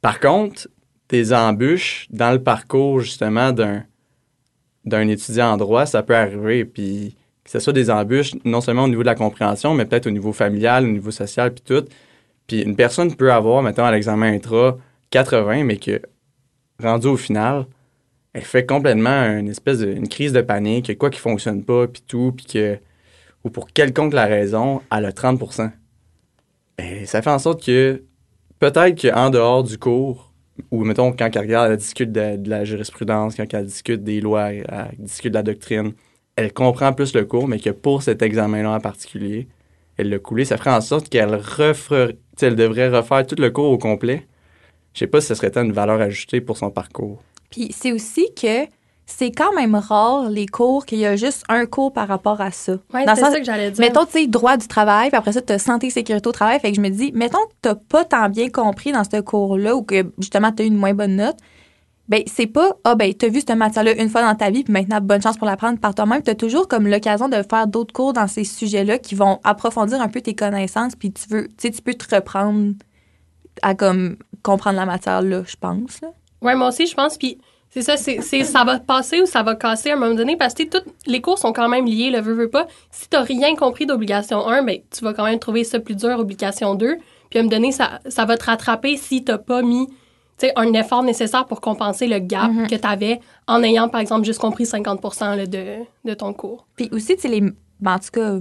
Par contre, des embûches dans le parcours, justement, d'un d'un étudiant en droit, ça peut arriver. Puis que ce soit des embûches, non seulement au niveau de la compréhension, mais peut-être au niveau familial, au niveau social, puis tout. Puis une personne peut avoir, mettons, à l'examen intra, 80, mais que, rendu au final, elle fait complètement une espèce de crise de panique, que quoi qui fonctionne pas, puis tout, puis que, ou pour quelconque la raison, elle a 30% ben, ça fait en sorte que peut-être qu'en dehors du cours, ou mettons quand elle regarde, elle discute de, la jurisprudence, quand elle discute des lois, elle discute de la doctrine, elle comprend plus le cours, mais que pour cet examen-là en particulier, elle l'a coulé. Ça ferait en sorte qu'elle devrait refaire tout le cours au complet. Je sais pas si ce serait tant une valeur ajoutée pour son parcours. Puis c'est aussi que c'est quand même rare les cours qu'il y a juste un cours par rapport à ça. Le c'est ça que j'allais dire. Mettons, tu sais, droit du travail, puis après ça, tu as santé et sécurité au travail. Fait que je me dis, mettons que tu pas tant bien compris dans ce cours-là ou que justement, tu as eu une moins bonne note. Ben, c'est pas, ah, ben, tu as vu cette matière-là une fois dans ta vie, puis maintenant, bonne chance pour l'apprendre par toi-même. Tu as toujours comme l'occasion de faire d'autres cours dans ces sujets-là qui vont approfondir un peu tes connaissances, puis tu veux, tu sais, tu peux te reprendre à comme comprendre la matière là, je pense. là. Ouais, moi aussi, je pense. Puis c'est ça, c'est, ça va passer ou ça va casser à un moment donné parce que toutes les cours sont quand même liés, le veux, veux pas. Si tu rien compris d'obligation 1, ben, tu vas quand même trouver ça plus dur, obligation 2. Puis à un moment donné, ça, ça va te rattraper si tu pas mis un effort nécessaire pour compenser le gap Mhm. que tu avais en ayant, par exemple, juste compris 50 là, de, de ton cours. Puis aussi, tu sais, les, ben, en tout cas,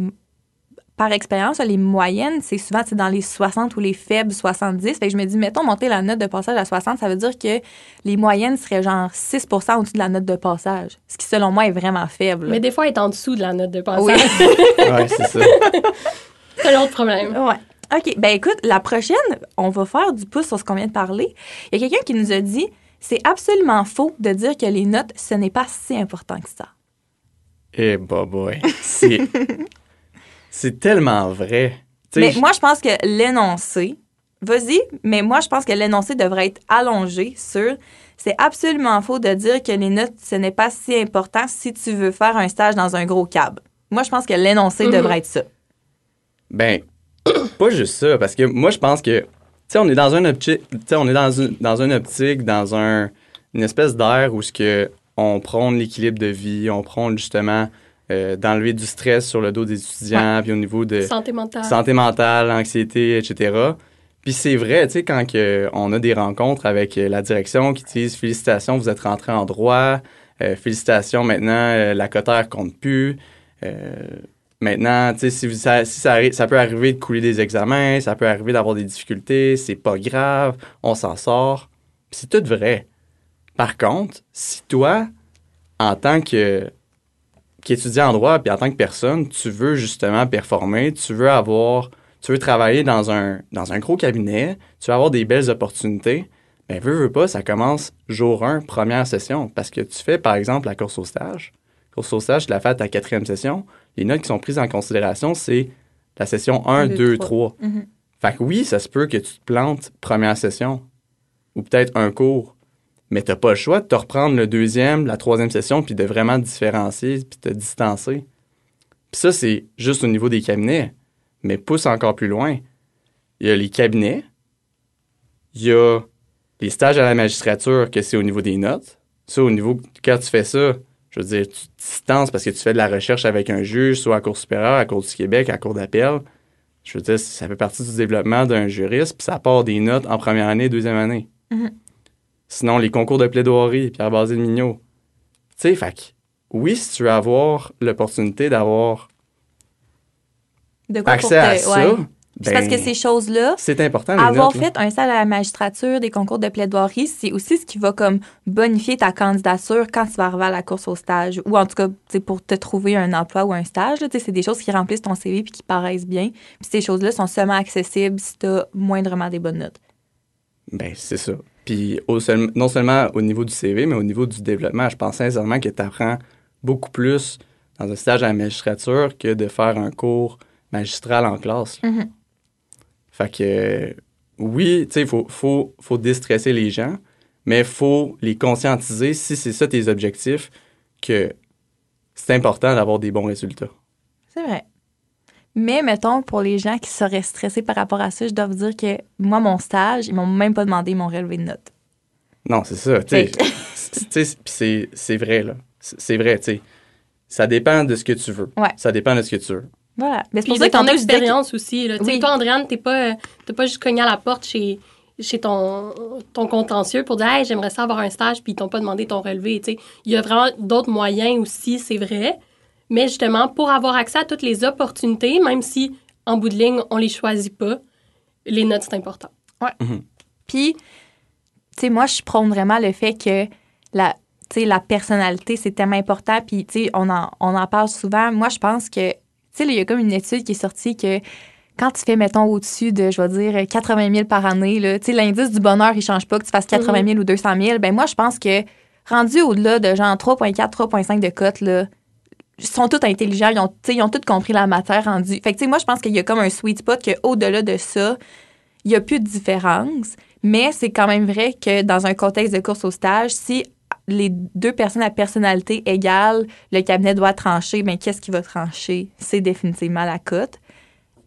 par expérience, les moyennes, c'est souvent dans les 60 ou les faibles 70. Fait que je me dis, mettons, monter la note de passage à 60, ça veut dire que les moyennes seraient genre 6% au-dessus de la note de passage. Ce qui, selon moi, est vraiment faible. Mais des fois, elle est en dessous de la note de passage. Oui. Ouais, c'est ça. c'est l'autre problème. Ouais. OK. Ben écoute, la prochaine, on va faire du pouce sur ce qu'on vient de parler. Il y a quelqu'un qui nous a dit c'est absolument faux de dire que les notes, ce n'est pas si important que ça. Eh, bah, boy. C'est. c'est tellement vrai. Mais je- moi, je pense que l'énoncé, vas-y, mais moi, je pense que l'énoncé devrait être allongé sur c'est absolument faux de dire que les notes, ce n'est pas si important si tu veux faire un stage dans un gros cab. Moi, je pense que l'énoncé Mhm. devrait être ça. Ben, pas juste ça, parce que moi, je pense que, tu sais, on est dans un optique, tu sais, on est dans une, dans une optique, dans un, une espèce d'air où ce que on prône l'équilibre de vie, on prône justement euh, d'enlever du stress sur le dos des étudiants, puis au niveau de Santé mentale. santé mentale, anxiété, etc. Puis c'est vrai, tu sais, quand que on a des rencontres avec euh, la direction qui disent félicitations, vous êtes rentré en droit, euh, félicitations, maintenant la cotère compte plus. Maintenant, tu sais, si, vous- ça, si ça, peut arriver de couler des examens, ça peut arriver d'avoir des difficultés, c'est pas grave, on s'en sort. C'est tout vrai. Par contre, si toi, en tant que qu'étudiant en droit, puis en tant que personne, tu veux justement performer, tu veux avoir, tu veux travailler dans un, dans un gros cabinet, tu veux avoir des belles opportunités, ben veux, veux pas, ça commence jour 1, première session, parce que tu fais, par exemple, la course au stage. Course au stage, tu l'as fait à ta quatrième session. Les notes qui sont prises en considération, c'est la session 1, Un, deux, 2, trois. 3. Mhm. Fait que oui, ça se peut que tu te plantes première session, ou peut-être un cours, mais t'as pas le choix de te reprendre le deuxième, la troisième session, puis de vraiment te différencier, puis te distancer. Puis ça, c'est juste au niveau des cabinets. Mais pousse encore plus loin. Il y a les cabinets, il y a les stages à la magistrature, que c'est au niveau des notes. Ça, au niveau, quand tu fais ça, je veux dire, tu te distances parce que tu fais de la recherche avec un juge, soit à la Cour supérieure, à la Cour du Québec, à la Cour d'appel. Je veux dire, ça fait partie du développement d'un juriste, puis ça part des notes en première année, deuxième année. Mhm. Sinon, les concours de plaidoirie, Pierre Basile Mignot. Tu sais, fait que, oui, si tu veux avoir l'opportunité d'avoir accès à ça, ouais. C'est parce Ben, que ces choses-là, C'est important, avoir notes, là. fait un stage à la magistrature, des concours de plaidoirie, c'est aussi ce qui va comme bonifier ta candidature quand tu vas arriver à la course au stage. Ou en tout cas, pour te trouver un emploi ou un stage, c'est des choses qui remplissent ton CV puis qui paraissent bien. Puis ces choses-là sont seulement accessibles si tu as moindrement des bonnes notes. Ben, c'est ça. Puis au seul- non seulement au niveau du CV, mais au niveau du développement, je pense sincèrement que tu apprends beaucoup plus dans un stage à la magistrature que de faire un cours magistral en classe. Mhm. Fait que, oui, tu sais, il faut, faut, faut déstresser les gens, mais il faut les conscientiser, si c'est ça tes objectifs, que c'est important d'avoir des bons résultats. C'est vrai. Mais mettons, pour les gens qui seraient stressés par rapport à ça, je dois vous dire que moi, mon stage, ils m'ont même pas demandé mon relevé de notes. Non, c'est ça. tu sais. C'est- tu sais, puis c'est c'est vrai, là. C'est vrai, tu sais. Ça dépend de ce que tu veux. Ouais. Ça dépend de ce que tu veux. Voilà. Mais c'est pour ça que ton disais que- expérience aussi. Là. Tu sais, Oui. Toi, Andréane, t'es pas, euh, pas juste cogné à la porte chez, chez ton, ton contentieux pour dire hey, j'aimerais ça avoir un stage, puis ils t'ont pas demandé ton relevé. tu sais. Il y a vraiment d'autres moyens aussi, c'est vrai. Mais justement, pour avoir accès à toutes les opportunités, même si en bout de ligne, on les choisit pas, les notes, c'est important. Puis, tu sais, moi, je prône vraiment le fait que la, tu sais, la personnalité, c'est tellement important. Puis, tu sais, on en, on en parle souvent. Moi, je pense que, tu sais, là, il y a comme une étude qui est sortie que quand tu fais, mettons, au-dessus de, je vais dire, 80 000 par année, là, tu sais, l'indice du bonheur, il change pas, que tu fasses 80 000 ou 200 000. Ben moi, je pense que rendu au-delà de genre 3,4, 3,5 de cote, là, sont tous intelligents, ils ont, ils ont tous compris la matière rendue. Fait que, tu sais, moi, je pense qu'il y a comme un sweet spot qu'au-delà de ça, il n'y a plus de différence. Mais c'est quand même vrai que dans un contexte de course au stage, si les deux personnes à personnalité égale, le cabinet doit trancher, bien, qu'est-ce qui va trancher? C'est définitivement la cote.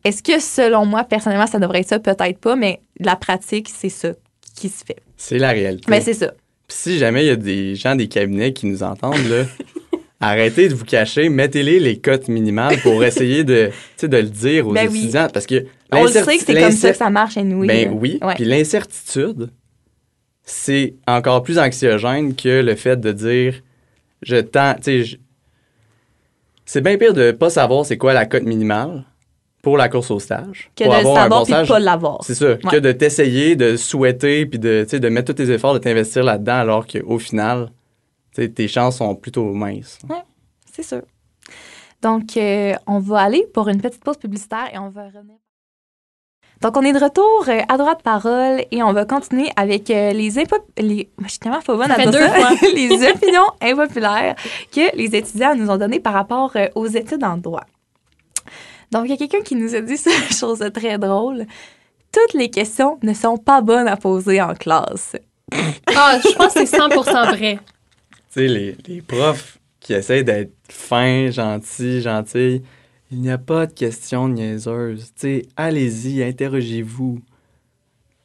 Est-ce que, selon moi, personnellement, ça devrait être ça? Peut-être pas, mais la pratique, c'est ça qui se fait. C'est la réalité. Mais c'est ça. Puis si jamais il y a des gens des cabinets qui nous entendent, là, arrêtez de vous cacher, mettez-les les cotes minimales pour essayer de, de le dire aux Ben oui. étudiants. Parce que On le sait que c'est comme ça que ça marche, anyway. Ben là. oui. Ouais. Puis l'incertitude, c'est encore plus anxiogène que le fait de dire je je- c'est bien pire de pas savoir c'est quoi la cote minimale pour la course au stage. Que pour de le avoir un savoir bon puis de stage. pas l'avoir. C'est ça. Que de t'essayer, de souhaiter, puis de, de mettre tous tes efforts, de t'investir là-dedans, alors qu'au final, tu sais, tes chances sont plutôt minces. C'est sûr. Donc, euh, on va aller pour une petite pause publicitaire et on va revenir. Donc, on est de retour euh, à droite parole et on va continuer avec euh, les, impo- les... Je suis tellement pas bonne à fait dire deux ça. fois. les opinions impopulaires que les étudiants nous ont données par rapport aux études en droit. Donc, il y a quelqu'un qui nous a dit ça, chose très drôle. Toutes les questions ne sont pas bonnes à poser en classe. Ah, je pense que c'est 100% vrai. Tu sais, les, les profs qui essayent d'être fins, gentils, gentilles, il n'y a pas de questions niaiseuses. Tu sais, allez-y, interrogez-vous.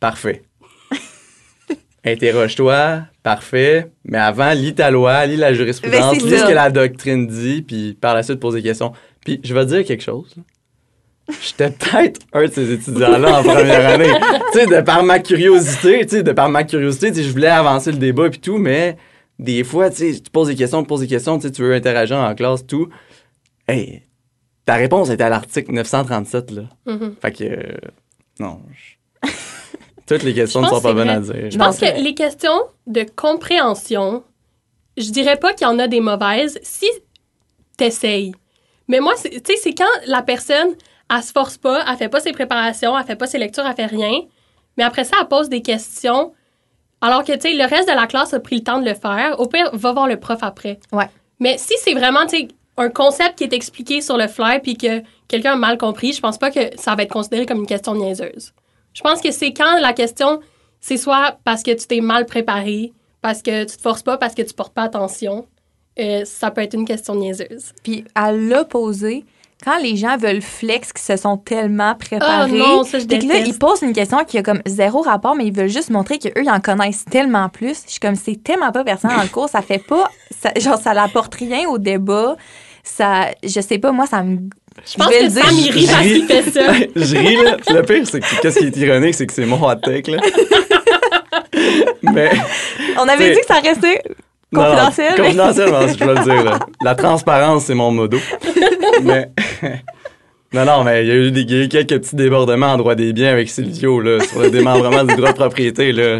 Parfait. Interroge-toi, parfait. Mais avant, lis ta loi, lis la jurisprudence, Ben, lis ce que la doctrine dit, puis par la suite, pose des questions. Puis, je vais te dire quelque chose. J'étais peut-être un de ces étudiants-là en première année. tu sais, de par ma curiosité, tu sais, de par ma curiosité, tu sais, je voulais avancer le débat et tout, mais des fois, tu sais, tu poses des questions, tu poses des questions, tu sais, tu veux interagir en classe, tout. Hey, ta réponse était à l'article 937, là. Mhm. Fait que, euh, non. je- Toutes les questions ne sont pas bonnes à dire. Je pense que les questions de compréhension, je dirais pas qu'il y en a des mauvaises si t'essayes. Mais moi, c'est- tu sais, c'est quand la personne, elle se force pas, elle fait pas ses préparations, elle fait pas ses lectures, elle fait rien. Mais après ça, elle pose des questions. Alors que, tu sais, le reste de la classe a pris le temps de le faire. Au pire, va voir le prof après. Ouais. Mais si c'est vraiment, tu sais, un concept qui est expliqué sur le fly puis que quelqu'un a mal compris, je pense pas que ça va être considéré comme une question niaiseuse. Je pense que c'est quand la question, c'est soit parce que tu t'es mal préparé, parce que tu te forces pas, parce que tu portes pas attention. euh, ça peut être une question niaiseuse. Puis à l'opposé, quand les gens veulent flex, qui se sont tellement préparés, Ah non, ça, je que là, ils posent une question qui a comme zéro rapport, mais ils veulent juste montrer qu'eux, ils en connaissent tellement plus. Je suis comme, c'est tellement pas pertinent dans le cours, ça fait pas, ça, genre, ça n'apporte rien au débat. Ça, je sais pas, moi, ça me. Je pense que Sam, il rit je parce ris. qu'il fait ça. je ris, là. Le pire, c'est que qu'est-ce qui est ironique, c'est que c'est mon hot take, là. Mais. On avait dit que ça restait Non, non, confidentiel. mais- confidentiel, non, je vais le dire. là. La transparence, c'est mon modo. mais, Non, non, mais il y, a eu des, il y a eu quelques petits débordements en droit des biens avec Silvio, là, sur le démembrement du droit de propriété, là.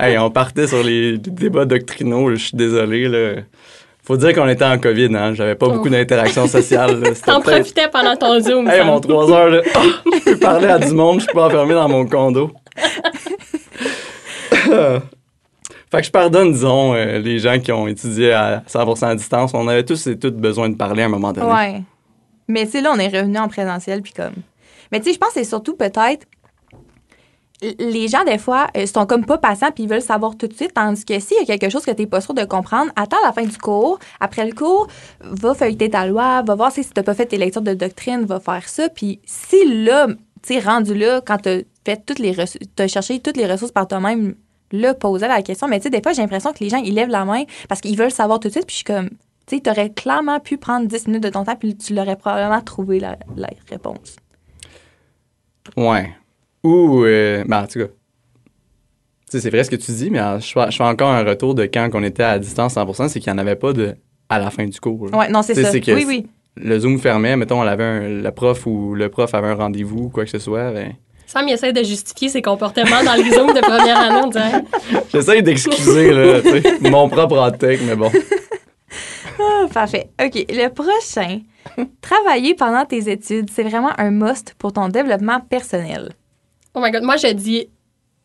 Hey, on partait sur les débats doctrinaux, je suis désolé, là. Faut dire qu'on était en COVID, hein. J'avais pas beaucoup Oh. d'interactions sociales, T'en profitais pendant ton Zoom. Hey, mon 3 heures, là. je peux parler à du monde, je suis pas enfermé dans mon condo. fait que je pardonne, disons, euh, les gens qui ont étudié à 100% à distance. On avait tous et toutes besoin de parler à un moment donné. Ouais. Mais tu sais, là, on est revenu en présentiel, puis comme. Mais tu sais, je pense que c'est surtout peut-être. Les gens, des fois, euh, sont comme pas patients puis ils veulent savoir tout de suite. Tandis que s'il y a quelque chose que tu n'es pas sûr de comprendre, attends la fin du cours. Après le cours, va feuilleter ta loi, va voir si tu n'as pas fait tes lectures de doctrine, va faire ça. Puis si là, tu sais, rendu là, quand tu as fait toutes les ressources, tu as cherché toutes les ressources par toi-même, là, poser la question. Mais tu sais, des fois, j'ai l'impression que les gens, ils lèvent la main parce qu'ils veulent savoir tout de suite. Puis je suis comme, tu sais, tu aurais clairement pu prendre 10 minutes de ton temps, puis tu l'aurais probablement trouvé la, la réponse. Ouais. Ou, euh, ben, en tout cas, tu sais, c'est vrai ce que tu dis, mais je fais, je fais encore un retour de quand on était à distance 100%, c'est qu'il n'y en avait pas de à la fin du cours. Ouais, non, c'est ça. que Oui, oui. Le Zoom fermait, mettons, on avait un, le prof ou le prof avait un rendez-vous ou quoi que ce soit, ben, Sam, il essaie de justifier ses comportements dans les Zooms de première année, on dirait. j'essaye d'excuser, là, tu sais, mon propre hot take, mais bon. Ah, parfait. OK. Le prochain. Travailler pendant tes études, c'est vraiment un must pour ton développement personnel. Oh my god, moi je dis,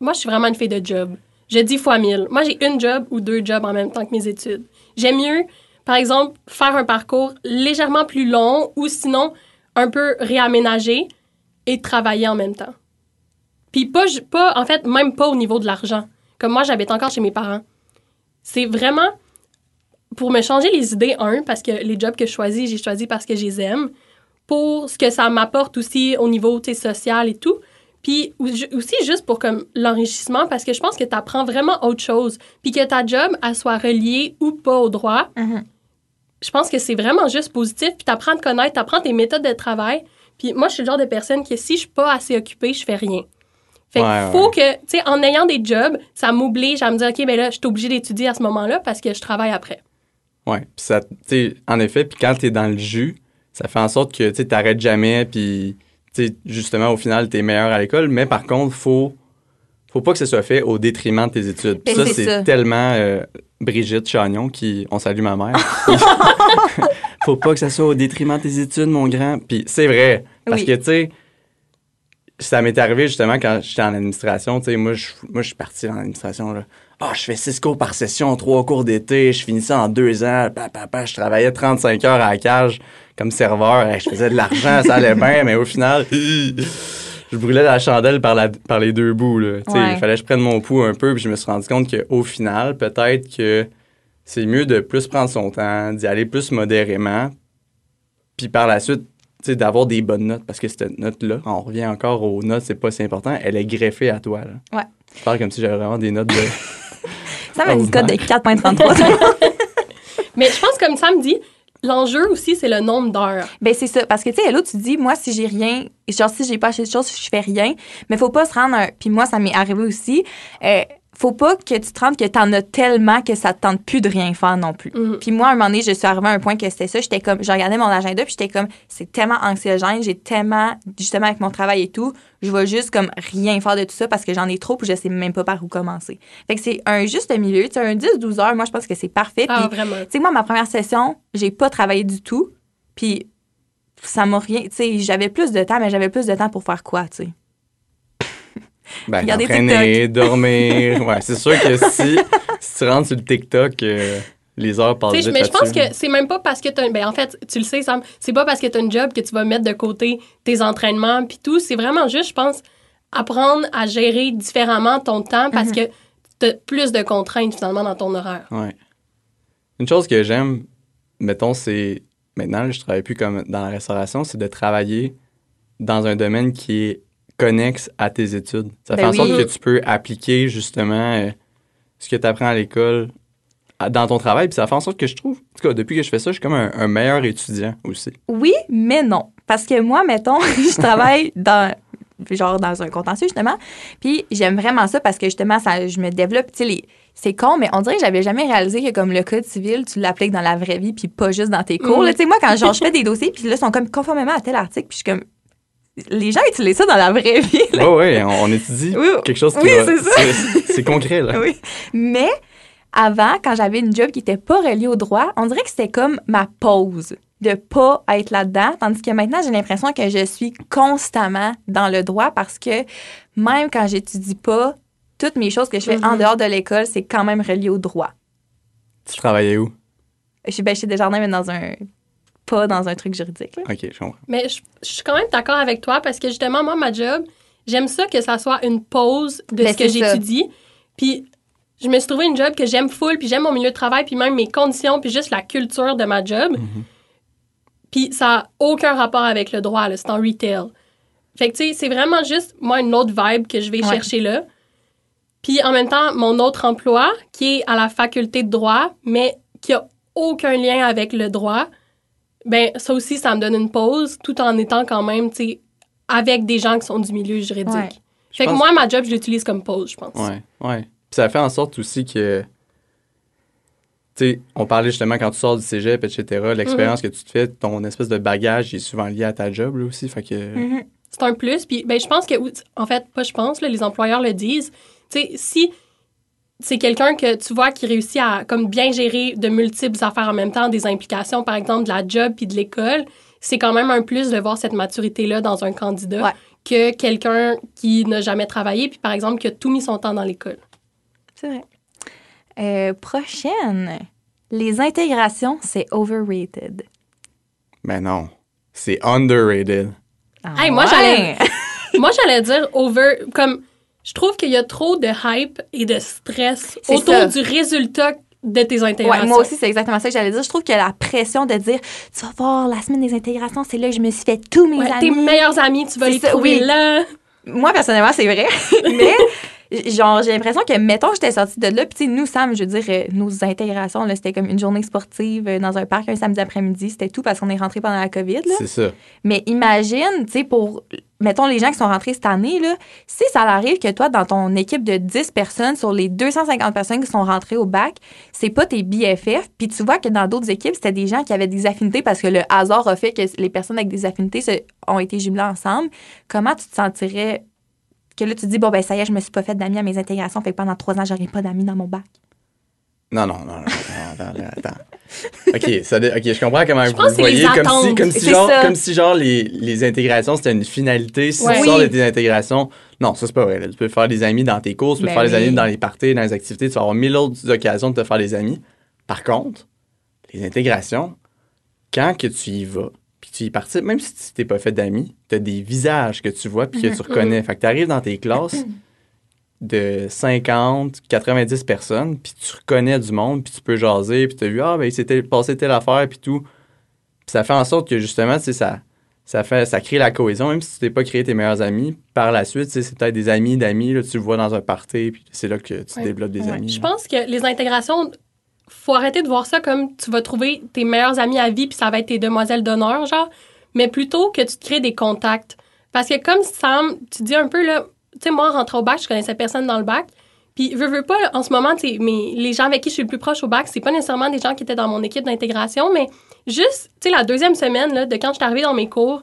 moi je suis vraiment une fille de job. Je dis fois mille. Moi j'ai une job ou deux jobs en même temps que mes études. J'aime mieux, par exemple, faire un parcours légèrement plus long ou sinon un peu réaménagé et travailler en même temps. Puis pas, pas, en fait, même pas au niveau de l'argent. Comme moi, j'habite encore chez mes parents. C'est vraiment pour me changer les idées, un, parce que les jobs que je choisis, j'ai choisi parce que je les aime. Pour ce que ça m'apporte aussi au niveau social et tout. Puis aussi juste pour comme l'enrichissement, parce que je pense que tu apprends vraiment autre chose. Puis que ta job, elle soit reliée ou pas au droit, Mhm. je pense que c'est vraiment juste positif. Puis tu apprends à te connaître, tu apprends tes méthodes de travail. Puis moi, je suis le genre de personne que si je suis pas assez occupée, je fais rien. Fait Ouais, qu'il faut que, tu sais, en ayant des jobs, ça m'oblige à me dire, OK, mais là, je suis obligée d'étudier à ce moment-là parce que je travaille après. Ouais, puis ça, tu sais, en effet, puis quand t'es dans le jus, ça fait en sorte que, tu t'arrêtes jamais, puis, tu justement, au final, t'es meilleur à l'école, mais par contre, faut, faut pas que ce soit fait au détriment de tes études. Ben, ça, c'est tellement euh, Brigitte Chagnon qui, on salue ma mère. faut pas que ça soit au détriment de tes études, mon grand. Puis c'est vrai, parce Oui. que, tu sais, ça m'est arrivé justement quand j'étais en administration. Tu sais, moi, je, moi, je suis parti en administration. Là. Ah, je fais six cours par session, trois cours d'été, je finis ça en deux ans. Je travaillais 35 heures à la cage comme serveur. Je faisais de l'argent, ça allait bien, mais au final, je brûlais la chandelle par, la, par les deux bouts. Là. Ouais. Il fallait que je prenne mon pouls un peu, puis je me suis rendu compte qu'au final, peut-être que c'est mieux de plus prendre son temps, d'y aller plus modérément, puis par la suite, d'avoir des bonnes notes, parce que cette note-là, on revient encore aux notes, c'est pas si important, elle est greffée à toi. Là. Ouais. Je parle comme si j'avais vraiment des notes de... Ça m'a dit code de 4.33. Mais je pense, comme Sam dit, l'enjeu aussi, c'est le nombre d'heures. ben, c'est ça. Parce que, tu sais, là, tu dis, moi, si j'ai rien, genre, si j'ai pas acheté de choses, je fais rien. Mais faut pas se rendre un. Puis moi, ça m'est arrivé aussi. Euh, faut pas que tu te rendes que t'en as tellement que ça te tente plus de rien faire non plus. Mhm. Puis moi, à un moment donné, je suis arrivée à un point que c'était ça. J'étais comme, je regardais mon agenda, puis j'étais comme, c'est tellement anxiogène, j'ai tellement, justement, avec mon travail et tout, je vais juste comme rien faire de tout ça parce que j'en ai trop, puis je sais même pas par où commencer. Fait que c'est un juste milieu, tu un 10-12 heures, moi, je pense que c'est parfait. Ah, Puis, vraiment. tu sais, moi, ma première session, j'ai pas travaillé du tout, puis ça m'a rien, tu sais, j'avais plus de temps, mais j'avais plus de temps pour faire quoi, tu sais. Ben, Regardez t'entraîner, dormir. Ouais, c'est sûr que si, si tu rentres sur le TikTok, euh, les heures passent vite mais je pense que c'est même pas parce que tu as. Ben, en fait, tu le sais, Sam, c'est pas parce que tu as une job que tu vas mettre de côté tes entraînements puis tout. C'est vraiment juste, je pense, apprendre à gérer différemment ton temps parce Mhm. que tu as plus de contraintes finalement dans ton horaire. Ouais. Une chose que j'aime, mettons, c'est. Maintenant, je travaille plus comme dans la restauration, c'est de travailler dans un domaine qui est connexe à tes études. Ça Ben fait en sorte que tu peux appliquer justement euh, ce que tu apprends à l'école dans ton travail. Puis ça fait en sorte que je trouve, en tout cas, depuis que je fais ça, je suis comme un, un meilleur étudiant aussi. Oui, mais non. Parce que moi, mettons, je travaille dans genre dans un contentieux justement, puis j'aime vraiment ça parce que justement ça je me développe, tu sais les c'est con mais on dirait que j'avais jamais réalisé que comme le code civil, tu l'appliques dans la vraie vie puis pas juste dans tes cours. Mm. Tu sais moi quand genre je fais des dossiers puis là ils sont comme conformément à tel article puis je suis comme les gens utilisent ça dans la vraie vie. Oui, oui, on, on étudie Oui, quelque chose qui oui, va- c'est ça. c'est- concret, là. Oui. Mais avant, quand j'avais une job qui était pas reliée au droit, on dirait que c'était comme ma pause de pas être là-dedans. Tandis que maintenant, j'ai l'impression que je suis constamment dans le droit parce que même quand j'étudie pas, toutes mes choses que je fais en Mhm. dehors de l'école, c'est quand même relié au droit. Tu travaillais où? Je suis ben, chez Desjardins, mais dans un... pas dans un truc juridique. là. OK, je comprends. Mais je, je suis quand même d'accord avec toi parce que justement, moi, ma job, j'aime ça que ça soit une pause de Ben, ce que j'étudie. Puis je me suis trouvé une job que j'aime full, puis j'aime mon milieu de travail, puis même mes conditions, puis juste la culture de ma job. Mhm. Puis ça n'a aucun rapport avec le droit, c'est en retail. Fait que, tu sais, c'est vraiment juste, moi, une autre vibe que je vais Ouais. chercher là. Puis en même temps, mon autre emploi, qui est à la faculté de droit, mais qui a aucun lien avec le droit, ben ça aussi, ça me donne une pause, tout en étant quand même, tu sais, avec des gens qui sont du milieu juridique. Ouais. Fait que pense- moi, ma job, je l'utilise comme pause, je pense. Ouais, ouais. Puis ça fait en sorte aussi que. Tu sais, on parlait justement quand tu sors du cégep, etc., l'expérience Mhm. que tu te fais, ton espèce de bagage il est souvent lié à ta job, là aussi. Fait que. Mhm. C'est un plus. Puis, ben, je pense que, en fait, pas je pense, là, les employeurs le disent. Tu sais, si c'est quelqu'un que tu vois qui réussit à comme bien gérer de multiples affaires en même temps, des implications, par exemple, de la job puis de l'école, c'est quand même un plus de voir cette maturité-là dans un candidat Ouais. que quelqu'un qui n'a jamais travaillé, puis par exemple, qui a tout mis son temps dans l'école. C'est vrai. Euh, prochaine. Les intégrations, c'est overrated. Mais non. C'est underrated. Ah Hey, moi, ouais? j'allais- Moi, j'allais dire over, comme, je trouve qu'il y a trop de hype et de stress autour ça. du résultat de tes intégrations. Ouais, moi aussi, c'est exactement ça que j'allais dire. Je trouve que la pression de dire Tu vas voir, la semaine des intégrations, c'est là que je me suis fait tous mes Ouais, amis. tes meilleurs amis, tu vas les ça, trouver oui. là. Moi, personnellement, c'est vrai. Mais, genre, j'ai l'impression que, mettons, j'étais sortie de là, puis, tu sais, nous, Sam, je veux dire, euh, nos intégrations, là, c'était comme une journée sportive euh, dans un parc un samedi après-midi. C'était tout parce qu'on est rentré pendant la COVID, là. C'est ça. Mais imagine, tu sais, pour, mettons, les gens qui sont rentrés cette année, là, si ça arrive que toi, dans ton équipe de 10 personnes, sur les 250 personnes qui sont rentrées au bac, c'est pas tes BFF, puis tu vois que dans d'autres équipes, c'était des gens qui avaient des affinités parce que le hasard a fait que les personnes avec des affinités se- ont été jumelées ensemble. Comment tu te sentirais que là, tu te dis, bon, ben, ça y est, je me suis pas fait d'amis à mes intégrations, fait que pendant trois ans, j'aurai pas d'amis dans mon bac. Non, non, non, non, non, attends, attends. OK, ça, OK, je comprends comment pense vous que c'est les voyez. Comme si, comme si, genre, comme si, genre, les, les intégrations, c'était une finalité. Si Ouais. tu sors de tes intégrations, non, ça, c'est pas vrai. là. Tu peux faire des amis dans tes courses, tu peux Ben faire des oui. amis dans les parties, dans les activités. Tu vas avoir mille autres occasions de te faire des amis. Par contre, les intégrations, quand que tu y vas, tu y participes, même si tu t'es pas fait d'amis, tu as des visages que tu vois puis que tu reconnais. Fait que tu arrives dans tes classes de 50, 90 personnes, puis tu reconnais du monde, puis tu peux jaser, puis tu as vu, ah, ben, il s'était passé telle affaire, puis tout. Puis ça fait en sorte que, justement, tu sais, ça, ça, fait, ça crée la cohésion, même si tu t'es pas créé tes meilleurs amis. Par la suite, tu sais, c'est peut-être des amis d'amis, là, tu le vois dans un party, puis c'est là que tu Ouais. développes des Ouais. amis. Je pense que les intégrations, faut arrêter de voir ça comme tu vas trouver tes meilleurs amis à vie, puis ça va être tes demoiselles d'honneur, genre, mais plutôt que tu te crées des contacts. Parce que comme Sam, tu dis un peu, là, tu sais, moi, en au bac, je connaissais personne dans le bac. Puis, veux, veux pas, en ce moment, tu mais les gens avec qui je suis le plus proche au bac, c'est pas nécessairement des gens qui étaient dans mon équipe d'intégration, mais juste, tu sais, la deuxième semaine, là, de quand je suis arrivée dans mes cours,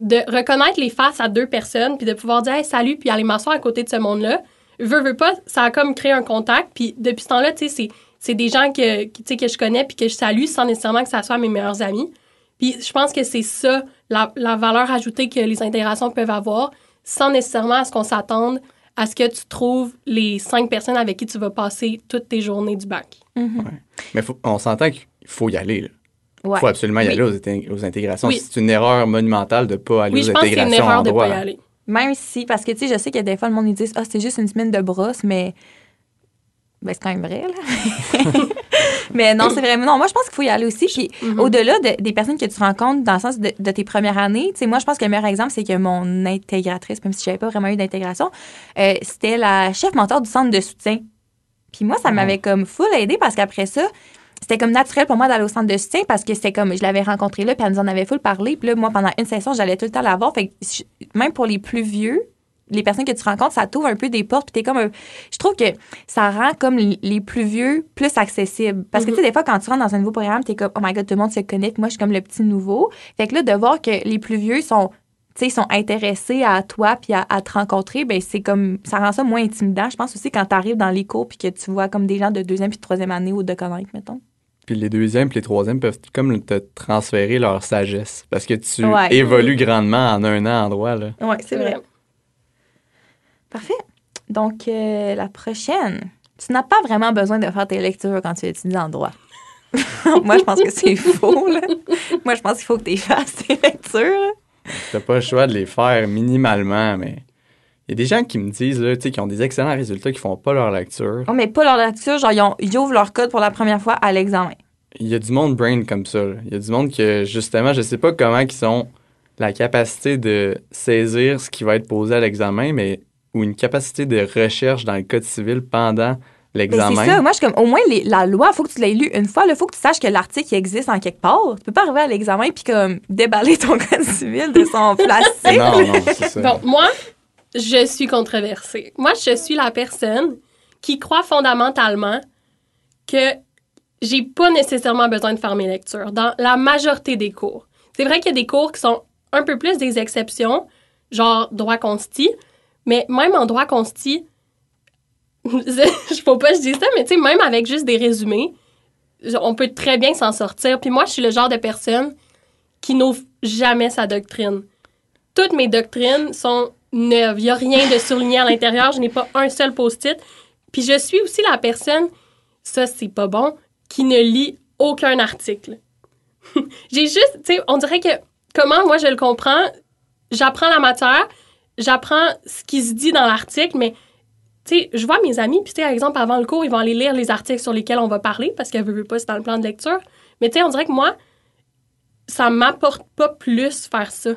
de reconnaître les faces à deux personnes, puis de pouvoir dire salut, puis aller m'asseoir à côté de ce monde-là. Veux, veux pas, ça a comme créé un contact. Puis depuis ce temps-là, tu sais, c'est, des gens que, que, tu sais, que je connais puis que je salue sans nécessairement que ça soit mes meilleurs amis. Puis je pense que c'est ça, la, la valeur ajoutée que les intégrations peuvent avoir, sans nécessairement à ce qu'on s'attende à ce que tu trouves les cinq personnes avec qui tu vas passer toutes tes journées du bac. Mais faut- on s'entend qu'il faut y aller. Il Ouais. faut absolument y Oui. aller aux, inté- aux intégrations. Oui. C'est une erreur monumentale de ne pas aller Oui, aux je pense que c'est intégrations une erreur en de droit. pas y aller. Même si, parce que, tu sais, je sais que des fois, le monde, ils disent, ah, c'est juste une semaine de brosse, mais. Ben, c'est quand même vrai, là. mais non, c'est vrai. Non, moi, je pense qu'il faut y aller aussi. Puis, Mhm. au-delà de- des personnes que tu rencontres dans le sens de, de tes premières années, tu sais, moi, je pense que le meilleur exemple, c'est que mon intégratrice, même si j'avais pas vraiment eu d'intégration, euh, c'était la chef mentor du centre de soutien. Puis moi, ça m'avait comme full aidé parce qu'après ça, c'était comme naturel pour moi d'aller au centre de soutien parce que c'était comme je l'avais rencontrée là puis elle nous en avait full parlé puis là moi pendant une session j'allais tout le temps la voir fait que je- même pour les plus vieux les personnes que tu rencontres ça t'ouvre un peu des portes puis t'es comme un- je trouve que ça rend comme les plus vieux plus accessibles parce que tu sais des fois quand tu rentres dans un nouveau programme t'es comme oh my god tout le monde se connaît puis moi je suis comme le petit nouveau fait que là de voir que les plus vieux sont tu sais, sont intéressés à toi puis à, à te rencontrer, ben c'est comme ça rend ça moins intimidant. Je pense aussi quand tu arrives dans les cours puis que tu vois comme des gens de deuxième puis de troisième année ou de connaître, mettons. Puis les deuxièmes et les troisièmes peuvent comme te transférer leur sagesse parce que tu Ouais. évolues grandement en un an endroit. Là. Oui, c'est vrai. Parfait. Donc, euh, la prochaine. Tu n'as pas vraiment besoin de faire tes lectures quand tu étudies en droit. Moi, je pense que c'est faux. Là. Moi, je pense qu'il faut que tu fasses tes lectures. T'as pas le choix de les faire minimalement, mais il y a des gens qui me disent, là, tu sais, qui ont des excellents résultats, qui font pas leur lecture. Oh, mais pas leur lecture. Genre, ils, ont- ils ouvrent leur code pour la première fois à l'examen. Il y a du monde brain comme ça. là. Il y a du monde que, justement, je sais pas comment ils ont la capacité de saisir ce qui va être posé à l'examen, mais ou une capacité de recherche dans le code civil pendant Mais c'est l'examen? ça. Moi, je suis comme, au moins, les- la loi, il faut que tu l'aies lu une fois. Il faut que tu saches que l'article existe en quelque part. Tu peux pas arriver à l'examen puis comme déballer ton code civil de son plastique. Non, non, c'est ça. Bon, moi, je suis controversée. Moi, je suis la personne qui croit fondamentalement que j'ai pas nécessairement besoin de faire mes lectures dans la majorité des cours. C'est vrai qu'il y a des cours qui sont un peu plus des exceptions, genre droit consti, mais même en droit consti, je faut pas que je dise ça, mais tu sais, même avec juste des résumés, on peut très bien s'en sortir. Puis moi, je suis le genre de personne qui n'ouvre jamais sa doctrine. Toutes mes doctrines sont neuves. Il n'y a rien de surligné à l'intérieur. Je n'ai pas un seul post-it. Puis je suis aussi la personne, ça c'est pas bon, qui ne lit aucun article. J'ai juste, tu sais, on dirait que comment moi je le comprends, j'apprends la matière, j'apprends ce qui se dit dans l'article, mais tu sais, je vois mes amis, puis tu sais, par exemple, avant le cours, ils vont aller lire les articles sur lesquels on va parler, parce qu'elle veut, veut pas, c'est dans le plan de lecture. Mais tu sais, on dirait que moi, ça m'apporte pas plus faire ça.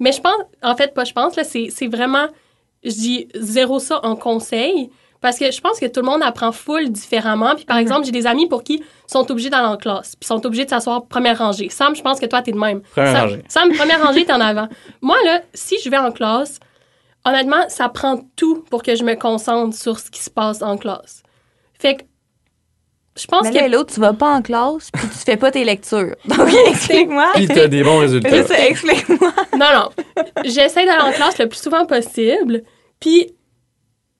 Mais je pense, en fait, pas je pense, là, c'est c'est vraiment, je dis zéro ça en conseil, parce que je pense que tout le monde apprend full différemment. Puis par exemple, j'ai des amis pour qui sont obligés d'aller en classe, puis sont obligés de s'asseoir première rangée. Sam, je pense que toi, t'es de même. Première Sam, rangée. Sam, première rangée, t'es en avant. Moi, là, si je vais en classe, honnêtement, ça prend tout pour que je me concentre sur ce qui se passe en classe. Fait que, je pense Mais que l'autre, tu vas pas en classe puis tu fais pas tes lectures. Donc, explique-moi. Puis t'as des bons résultats. Explique-moi. Non, non. J'essaie d'aller en classe le plus souvent possible. Puis,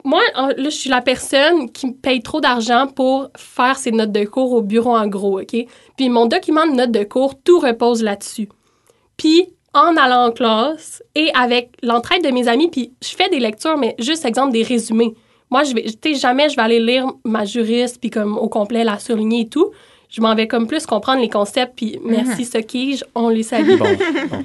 moi, là, je suis la personne qui me paye trop d'argent pour faire ses notes de cours au bureau en gros, OK? Puis, mon document de notes de cours, tout repose là-dessus. Puis, en allant en classe et avec l'entraide de mes amis, puis je fais des lectures, mais juste exemple des résumés. Moi, je vais, jamais je vais aller lire ma juriste, puis comme au complet la surligner et tout. Je m'en vais comme plus comprendre les concepts, puis merci, Soquige, on les salue. Bon, bon.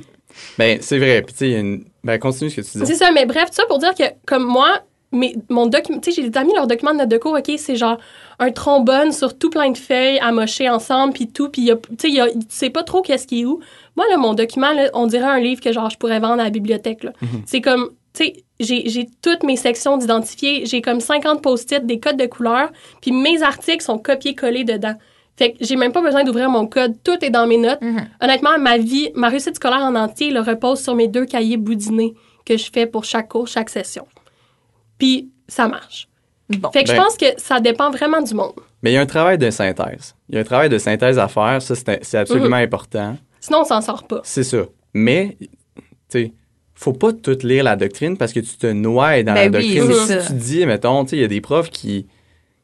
Ben, c'est vrai. Puis tu sais, une... Ben, continue ce que tu disais. C'est ça, mais bref, tout ça pour dire que, comme moi, mes, mon document, tu sais, j'ai des amis, leur document de note de cours, OK, c'est genre un trombone sur tout plein de feuilles amochées ensemble, puis tout, puis tu sais, tu sais pas trop qu'est-ce qui est où. Moi, là, mon document, là, on dirait un livre que, genre, je pourrais vendre à la bibliothèque, là. C'est comme, tu sais, j'ai j'ai toutes mes sections d'identifier, j'ai comme 50 post-it, des codes de couleurs, puis mes articles sont copiés-collés dedans. Fait que j'ai même pas besoin d'ouvrir mon code, tout est dans mes notes. Mhm. Honnêtement, ma vie, ma réussite scolaire en entier, le repose sur mes deux cahiers boudinés que je fais pour chaque cours, chaque session. Puis ça marche. Bon. Fait que je Ben- pense que ça dépend vraiment du monde. Mais il y a un travail de synthèse. Il y a un travail de synthèse à faire. Ça, c'est c'est absolument Mhm. important. Sinon, on s'en sort pas. C'est ça. Mais, tu sais, faut pas tout lire la doctrine parce que tu te noies dans Ben la oui, doctrine. Si tu dis, mettons, tu sais, il y a des profs qui,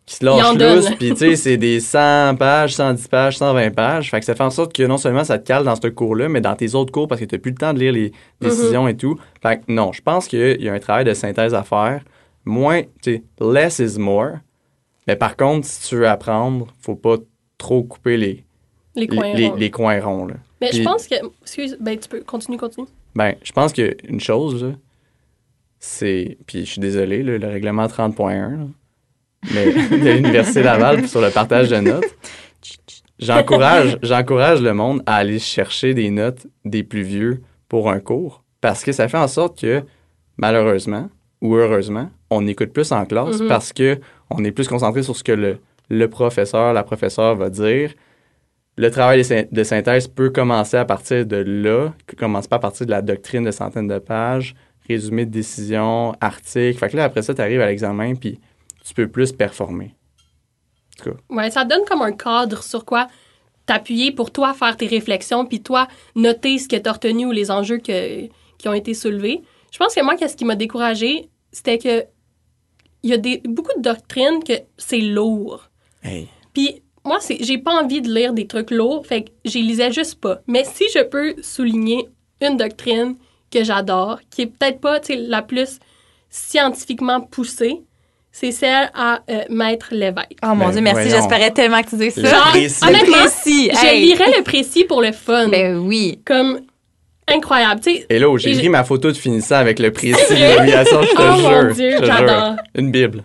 qui se lâchent lousse, puis tu sais, c'est des 100 pages, 110 pages, 120 pages. Fait que ça fait en sorte que non seulement ça te cale dans ce cours-là, mais dans tes autres cours parce que tu plus le temps de lire les décisions et tout. Fait que non, je pense qu'il y a un travail de synthèse à faire. Moins, tu sais, less is more. Mais par contre, si tu veux apprendre, faut pas trop couper les, Les coins les, ronds. les coins ronds. Là. Mais je pense que. Excuse, ben tu peux. Continue, continue. Ben, je pense qu'une chose, c'est. Puis je suis désolé, là, le règlement 30.1, là, mais de l'Université Laval sur le partage de notes. J'encourage, j'encourage le monde à aller chercher des notes des plus vieux pour un cours parce que ça fait en sorte que, malheureusement ou heureusement, on écoute plus en classe Mhm. parce que on est plus concentré sur ce que le, le professeur, la professeure va dire. Le travail de syn- de synthèse peut commencer à partir de là, commence pas à partir de la doctrine de centaines de pages, résumé de décision, article. Fait que là, après ça, tu arrives à l'examen, puis tu peux plus performer. Ouais, ça te donne comme un cadre sur quoi t'appuyer pour toi faire tes réflexions, puis toi noter ce que t'as retenu ou les enjeux que, qui ont été soulevées. Je pense que moi, qu'est-ce qui m'a découragée, c'était que il y a des, beaucoup de doctrines que c'est lourd. Hey. Puis moi, c'est, j'ai pas envie de lire des trucs lourds, fait que j'y lisais juste pas. Mais si je peux souligner une doctrine que j'adore, qui est peut-être pas la plus scientifiquement poussée, c'est celle à euh, Maître Lévesque. Oh mon Ben, Dieu, merci. J'espérais tellement que tu dises Le ça. précis. honnêtement, précis. Je hey. lirais le précis pour le fun. Ben oui. Comme incroyable. Tu sais, Hello, j'ai Et pris ma photo de finissant avec le précis de je te Oh mon jure. Dieu, je te j'adore. jure. Une Bible.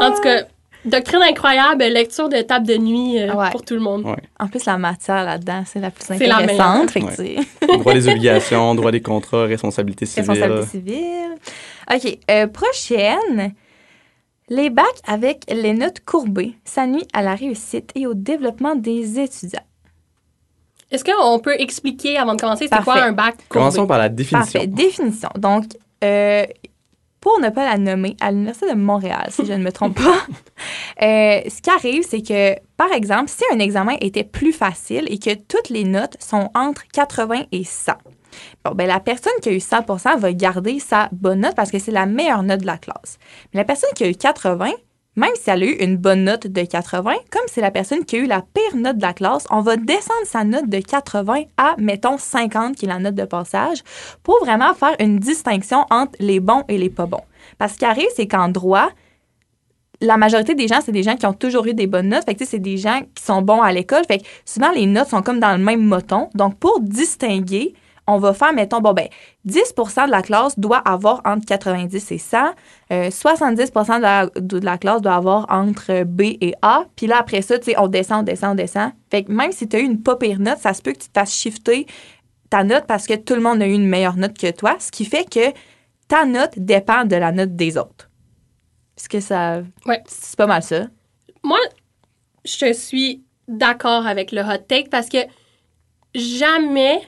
en tout cas, doctrine incroyable, lecture de table de nuit euh, Ouais. pour tout le monde. Ouais. En plus, la matière là-dedans, c'est la plus C'est la intéressante. Fait que Droit des obligations, droit des contrats, responsabilité civile. responsabilité civile. OK. euh, prochaine. Les bacs avec les notes courbées, ça nuit à la réussite et au développement des étudiants. Est-ce qu'on peut expliquer avant de commencer c'est quoi un bac courbé? Commençons par la définition. Parfait. Définition. Donc, euh, pour ne pas la nommer, à l'Université de Montréal, si je ne me trompe pas, euh, ce qui arrive, c'est que, par exemple, si un examen était plus facile et que toutes les notes sont entre 80 et 100, bon, ben, la personne qui a eu 100 va garder sa bonne note parce que c'est la meilleure note de la classe. Mais la personne qui a eu 80, même si elle a eu une bonne note de 80, comme c'est la personne qui a eu la pire note de la classe, on va descendre sa note de 80 à, mettons, 50, qui est la note de passage, pour vraiment faire une distinction entre les bons et les pas bons. Parce ce qui arrive, c'est qu'en droit, la majorité des gens, c'est des gens qui ont toujours eu des bonnes notes. Fait que, c'est des gens qui sont bons à l'école. Fait que souvent, les notes sont comme dans le même moton. Donc, pour distinguer, on va faire, mettons, bon, ben, 10% de la classe doit avoir entre 90 et 100. Euh, 70 de la, de la classe doit avoir entre B et A. Puis là, après ça, tu sais, on descend, on descend, on descend. Fait que même si tu as eu une pas pire note, ça se peut que tu te fasses shifter ta note parce que tout le monde a eu une meilleure note que toi. Ce qui fait que ta note dépend de la note des autres. Est-ce que ça. Ouais. C'est pas mal ça? Moi, je suis d'accord avec le hot take parce que jamais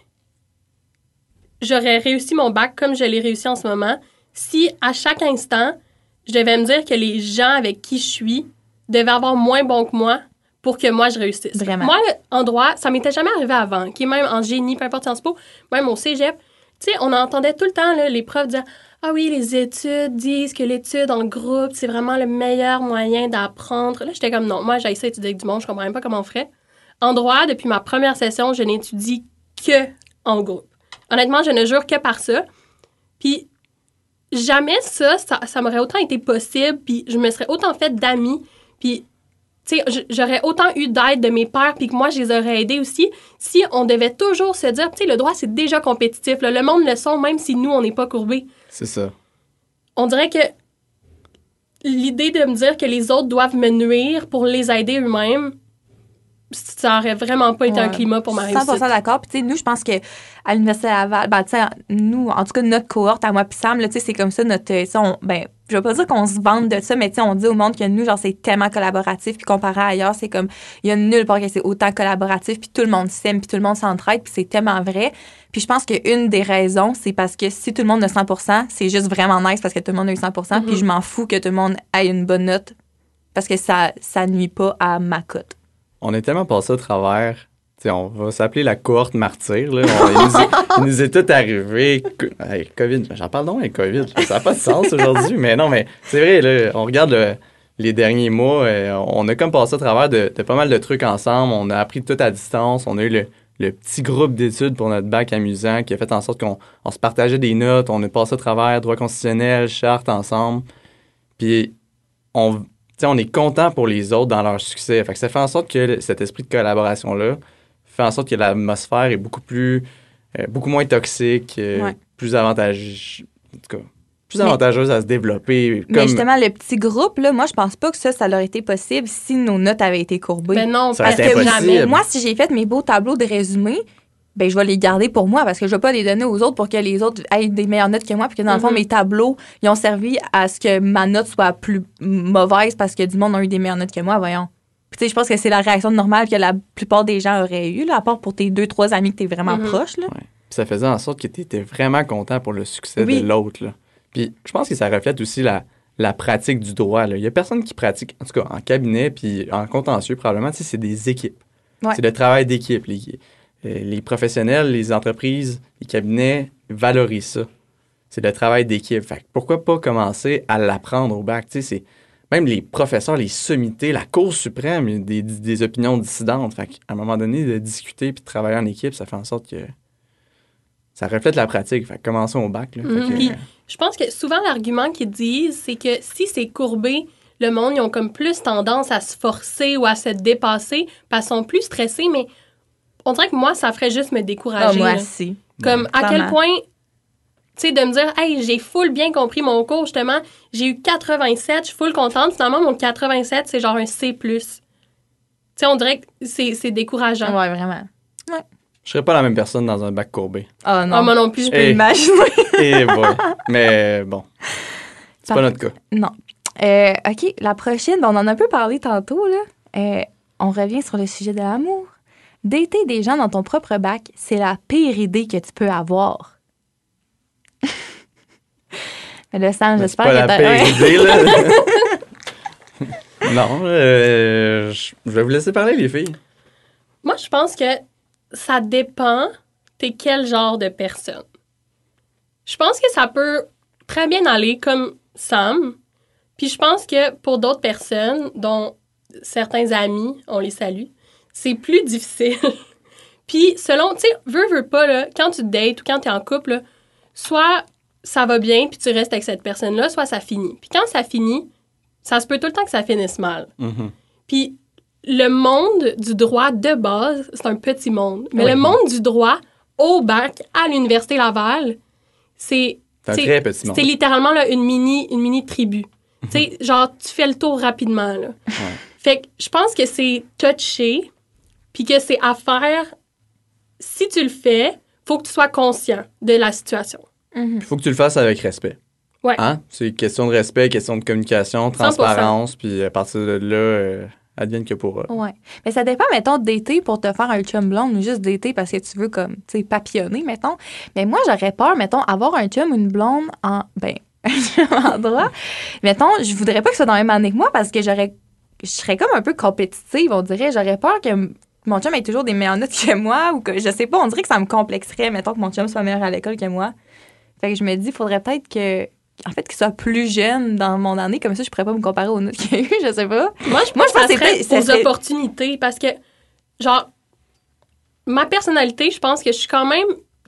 j'aurais réussi mon bac comme je l'ai réussi en ce moment si à chaque instant, je devais me dire que les gens avec qui je suis devaient avoir moins bon que moi pour que moi je réussisse. Vraiment. Moi, en droit, ça m'était jamais arrivé avant, qui même en génie, peu importe Sciences Po, même au cégep. Tu sais, on entendait tout le temps là, les profs dire Ah oui, les études disent que l'étude en groupe, c'est vraiment le meilleur moyen d'apprendre. Là, j'étais comme non, moi, j'ai essayé d'étudier avec du monde, je comprends même pas comment on ferait. En droit, depuis ma première session, je n'étudie que en groupe. Honnêtement, je ne jure que par ça. Puis jamais ça, ça, ça m'aurait autant été possible, puis je me serais autant fait d'amis, puis tu sais, j'aurais autant eu d'aide de mes pères, puis que moi, je les aurais aidés aussi, si on devait toujours se dire, tu sais, le droit, c'est déjà compétitif. là. Le monde le sont, même si nous, on n'est pas courbés. C'est ça. On dirait que l'idée de me dire que les autres doivent me nuire pour les aider eux-mêmes, ça aurait vraiment pas été un climat pour ma 100% réussite. d'accord. Puis, tu sais, nous, je pense que à l'Université Laval, ben, tu sais, nous, en tout cas, notre cohorte, à moi puis Sam, tu sais, c'est comme ça, notre, on- ben, je veux pas dire qu'on se vante de ça, mais tu sais, on dit au monde que nous, genre, c'est tellement collaboratif, puis comparé à ailleurs, c'est comme, il y a nulle part que c'est autant collaboratif, puis tout le monde s'aime, puis tout le monde s'entraide, puis c'est tellement vrai. Puis je pense qu'une des raisons, c'est parce que si tout le monde a 100 c'est juste vraiment nice parce que tout le monde a eu 100 puis Mhm. je m'en fous que tout le monde ait une bonne note parce que ça, ça nuit pas à ma cote. On est tellement passé au travers. Tu sais, on va s'appeler la cohorte martyr. Là. On- nous est, il nous tout arrivé. COVID, j'en parle donc avec COVID. Ça n'a pas de sens aujourd'hui. Mais non, mais c'est vrai, là, on regarde le- les derniers mois. euh, on a comme passé au travers de, pas mal de trucs ensemble. On a appris tout à distance. On a eu le, petit groupe d'études pour notre bac amusant qui a fait en sorte qu'on on se partageait des notes. On a passé au travers droit constitutionnel, charte ensemble. Puis on, tu sais, on est content pour les autres dans leur succès. Fait que ça fait en sorte que cet esprit de collaboration-là fait en sorte que l'atmosphère est beaucoup plus, euh, beaucoup moins toxique, euh, Ouais. plus avantageuse, en tout cas, plus Mais- avantageuse à se développer. Mais justement, le petit groupe, là, moi, je pense pas que ça, ça aurait été possible si nos notes avaient été courbées. Ben non, Ça parce que impossible. jamais. Moi, si j'ai fait mes beaux tableaux de résumé, ben je vais les garder pour moi parce que je vais pas les donner aux autres pour que les autres aient des meilleures notes que moi puis que dans le fond Mhm. mes tableaux ils ont servi à ce que ma note soit plus mauvaise parce que du monde a eu des meilleures notes que moi voyons puis tu sais je pense que c'est la réaction normale que la plupart des gens auraient eu là à part pour tes deux trois amis que t'es vraiment Mhm. proches là Puis ça faisait en sorte que tu étais vraiment content pour le succès Oui. de l'autre. là. Puis je pense que ça reflète aussi la, la pratique du droit. là. Il y a personne qui pratique, en tout cas en cabinet puis en contentieux probablement, tu sais, c'est des équipes. Ouais. C'est le travail d'équipe. les- les professionnels, les entreprises, les cabinets valorisent ça. C'est le travail d'équipe. Fait pourquoi pas commencer à l'apprendre au bac? C'est même les professeurs, les sommités, la Cour suprême, des, des opinions dissidentes. Fait qu'à un moment donné, de discuter puis de travailler en équipe, ça fait en sorte que ça reflète la pratique. Fait commençons au bac. Là. Mhm. je pense que souvent, l'argument qu'ils disent, c'est que si c'est courbé, le monde, ils ont comme plus tendance à se forcer ou à se dépasser parce qu'ils sont plus stressés, mais on dirait que moi, ça ferait juste me Ah, décourager. moi là. aussi. Comme à quel point, tu sais, de me dire, hey, j'ai full bien compris mon cours, justement, j'ai eu 87, je suis full contente. Finalement, mon 87, c'est genre un C. Tu sais, on dirait que c'est c'est décourageant. Ouais, vraiment. Je serais pas la même personne dans un bac courbé. Oh non. Ah, moi non plus. Je peux Hey. imaginer. Et voilà. Mais bon, c'est pas notre cas. Non. Euh, OK, la prochaine, on en a un peu parlé tantôt, là. Euh, on revient sur le sujet de l'amour. Dater des gens dans ton propre bac, c'est la pire idée que tu peux avoir. Mais Mais C'est j'espère pas que la t'as... pire Ouais. idée, là. non, euh, je je vais vous laisser parler, les filles. Moi, je pense que ça dépend t'es quel genre de personne. Je pense que ça peut très bien aller comme Sam. Puis je pense que pour d'autres personnes, dont certains amis, on les salue, c'est plus difficile. Puis selon, tu sais, veux, veux pas, là, quand tu dates ou quand tu es en couple, là, soit ça va bien puis tu restes avec cette personne-là, soit ça finit. Puis quand ça finit, ça se peut tout le temps que ça finisse mal. Mhm. Puis le monde du droit de base, c'est un petit monde. Mais Oui. le monde du droit au bac à l'Université Laval, c'est C'est un C'est- très petit monde. c'est littéralement là, une mini une mini tribu. tu sais, genre tu fais le tour rapidement là. Fait que je pense que c'est touché puis que c'est à faire si tu le fais, faut que tu sois conscient de la situation. Mhm. Il faut que tu le fasses avec respect. Ouais. Hein? C'est question de respect, question de communication, transparence, puis à partir de là, euh, advienne que pourra. Ouais. Mais ça dépend, mettons, d'été pour te faire un chum blonde ou juste d'été parce que tu veux, comme, tu sais, papillonner, mettons. Mais moi, j'aurais peur, mettons, avoir un chum ou une blonde en. Ben, un chum en droit. Mettons, je voudrais pas que ce soit dans la même année que moi parce que j'aurais. Je serais comme un peu compétitive, on dirait. J'aurais peur que mon chum ait toujours des meilleures notes que moi ou que, je sais pas, on dirait que ça me complexerait, mettons, que mon chum soit meilleur à l'école que moi. Fait que je me dis, il faudrait peut-être que. En fait, qu'il soit plus jeune dans mon année, comme ça, je pourrais pas me comparer aux notes qu'il a eu, je sais pas. Moi, je Moi, pense je pense que c'est- aux opportunités parce que, genre, ma personnalité, je pense que je suis quand même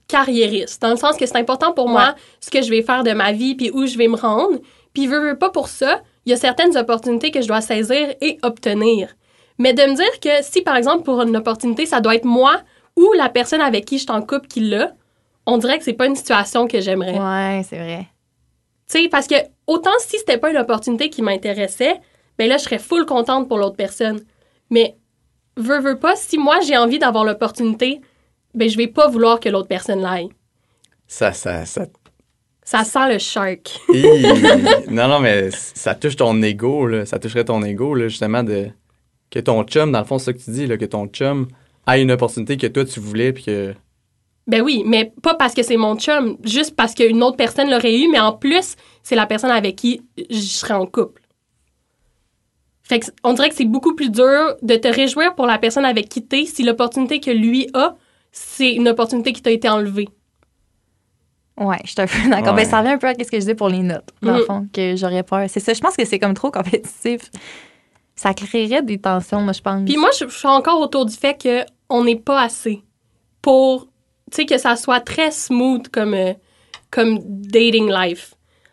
carriériste, dans le sens que c'est important pour moi ce que je vais faire de ma vie puis où je vais me rendre. Puis, veux, veux pas pour ça, il y a certaines opportunités que je dois saisir et obtenir. Mais de me dire que si, par exemple, pour une opportunité, ça doit être moi ou la personne avec qui je suis en couple qui l'a, on dirait que c'est pas une situation que j'aimerais. Ouais, c'est vrai. Tu sais, parce que autant si c'était pas une opportunité qui m'intéressait, ben là, je serais full contente pour l'autre personne. Mais, veux, veux pas, si moi j'ai envie d'avoir l'opportunité, ben je vais pas vouloir que l'autre personne l'aille. Ça, ça, ça. Ça sent le shark. Hi! non, non, mais ça touche ton ego, là. Ça toucherait ton ego, là, justement, de. Que ton chum, dans le fond, c'est ça que tu dis, là, que ton chum a une opportunité que toi, tu voulais, puis que. Ben oui, mais pas parce que c'est mon chum, juste parce qu'une autre personne l'aurait eu, mais en plus, c'est la personne avec qui je serais en couple. Fait que, on dirait que c'est beaucoup plus dur de te réjouir pour la personne avec qui t'es si l'opportunité que lui a, c'est une opportunité qui t'a été enlevée. Ouais, je suis un peu d'accord. Ouais. Ben, ça revient un peu à ce que je disais pour les notes, dans le Mhm. fond, que j'aurais peur. C'est ça, je pense que c'est comme trop compétitif. Ça créerait des tensions, moi, je pense. Puis moi, je, je suis encore autour du fait qu'on n'est pas assez pour, tu sais, que ça soit très smooth comme, euh, comme dating life.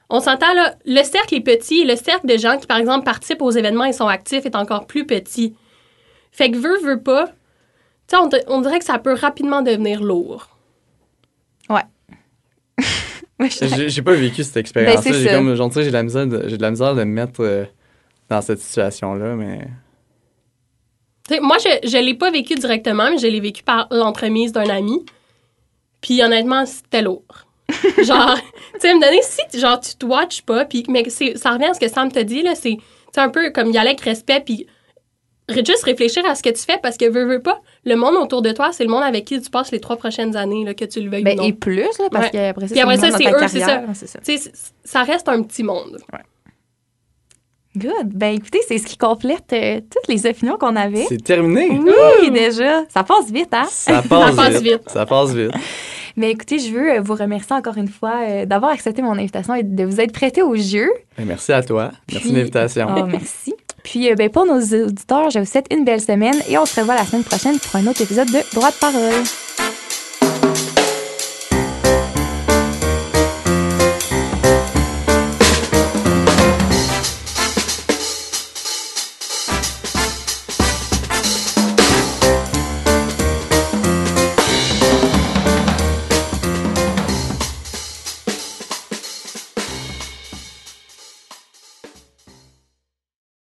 On s'entend là, le cercle est petit et le cercle de gens qui, par exemple, participent aux événements et sont actifs est encore plus petit. Fait que veut, veut pas, tu sais, on, on dirait que ça peut rapidement devenir lourd. Ouais, je- J'ai pas vécu cette expérience-là. Ben, c'est j'ai comme, genre, tu sais, j'ai de la misère de, j'ai de la misère de me mettre euh, dans cette situation-là, mais. Tu sais, moi, je ne l'ai pas vécu directement, mais je l'ai vécu par l'entremise d'un ami. Puis honnêtement, c'était lourd. genre, tu sais, me donner, si genre, tu te watches pas, puis, mais c'est- ça revient à ce que Sam te dit, là, c'est c'est un peu comme y aller avec respect, puis juste réfléchir à ce que tu fais, parce que veux, veux pas, le monde autour de toi, c'est le monde avec qui tu passes les trois prochaines années, là, que tu le veuilles Ben, ou non. et plus, là, parce Ouais. qu'après ça, ça, c'est eux, c'est ça. C- ça reste un petit monde. Good. Ben écoutez, c'est ce qui complète euh, toutes les opinions qu'on avait. C'est terminé. Oui, déjà. Ça passe vite, hein? Ça passe, passe vite. vite. Ça passe vite. Mais écoutez, je veux euh, vous remercier encore une fois euh, d'avoir accepté mon invitation et de vous être prêté au jeu. Ben, merci à toi. Merci de l'invitation. Oh, merci. Puis euh, ben, pour nos auditeurs, je vous souhaite une belle semaine et on se revoit la semaine prochaine pour un autre épisode de Droit de parole.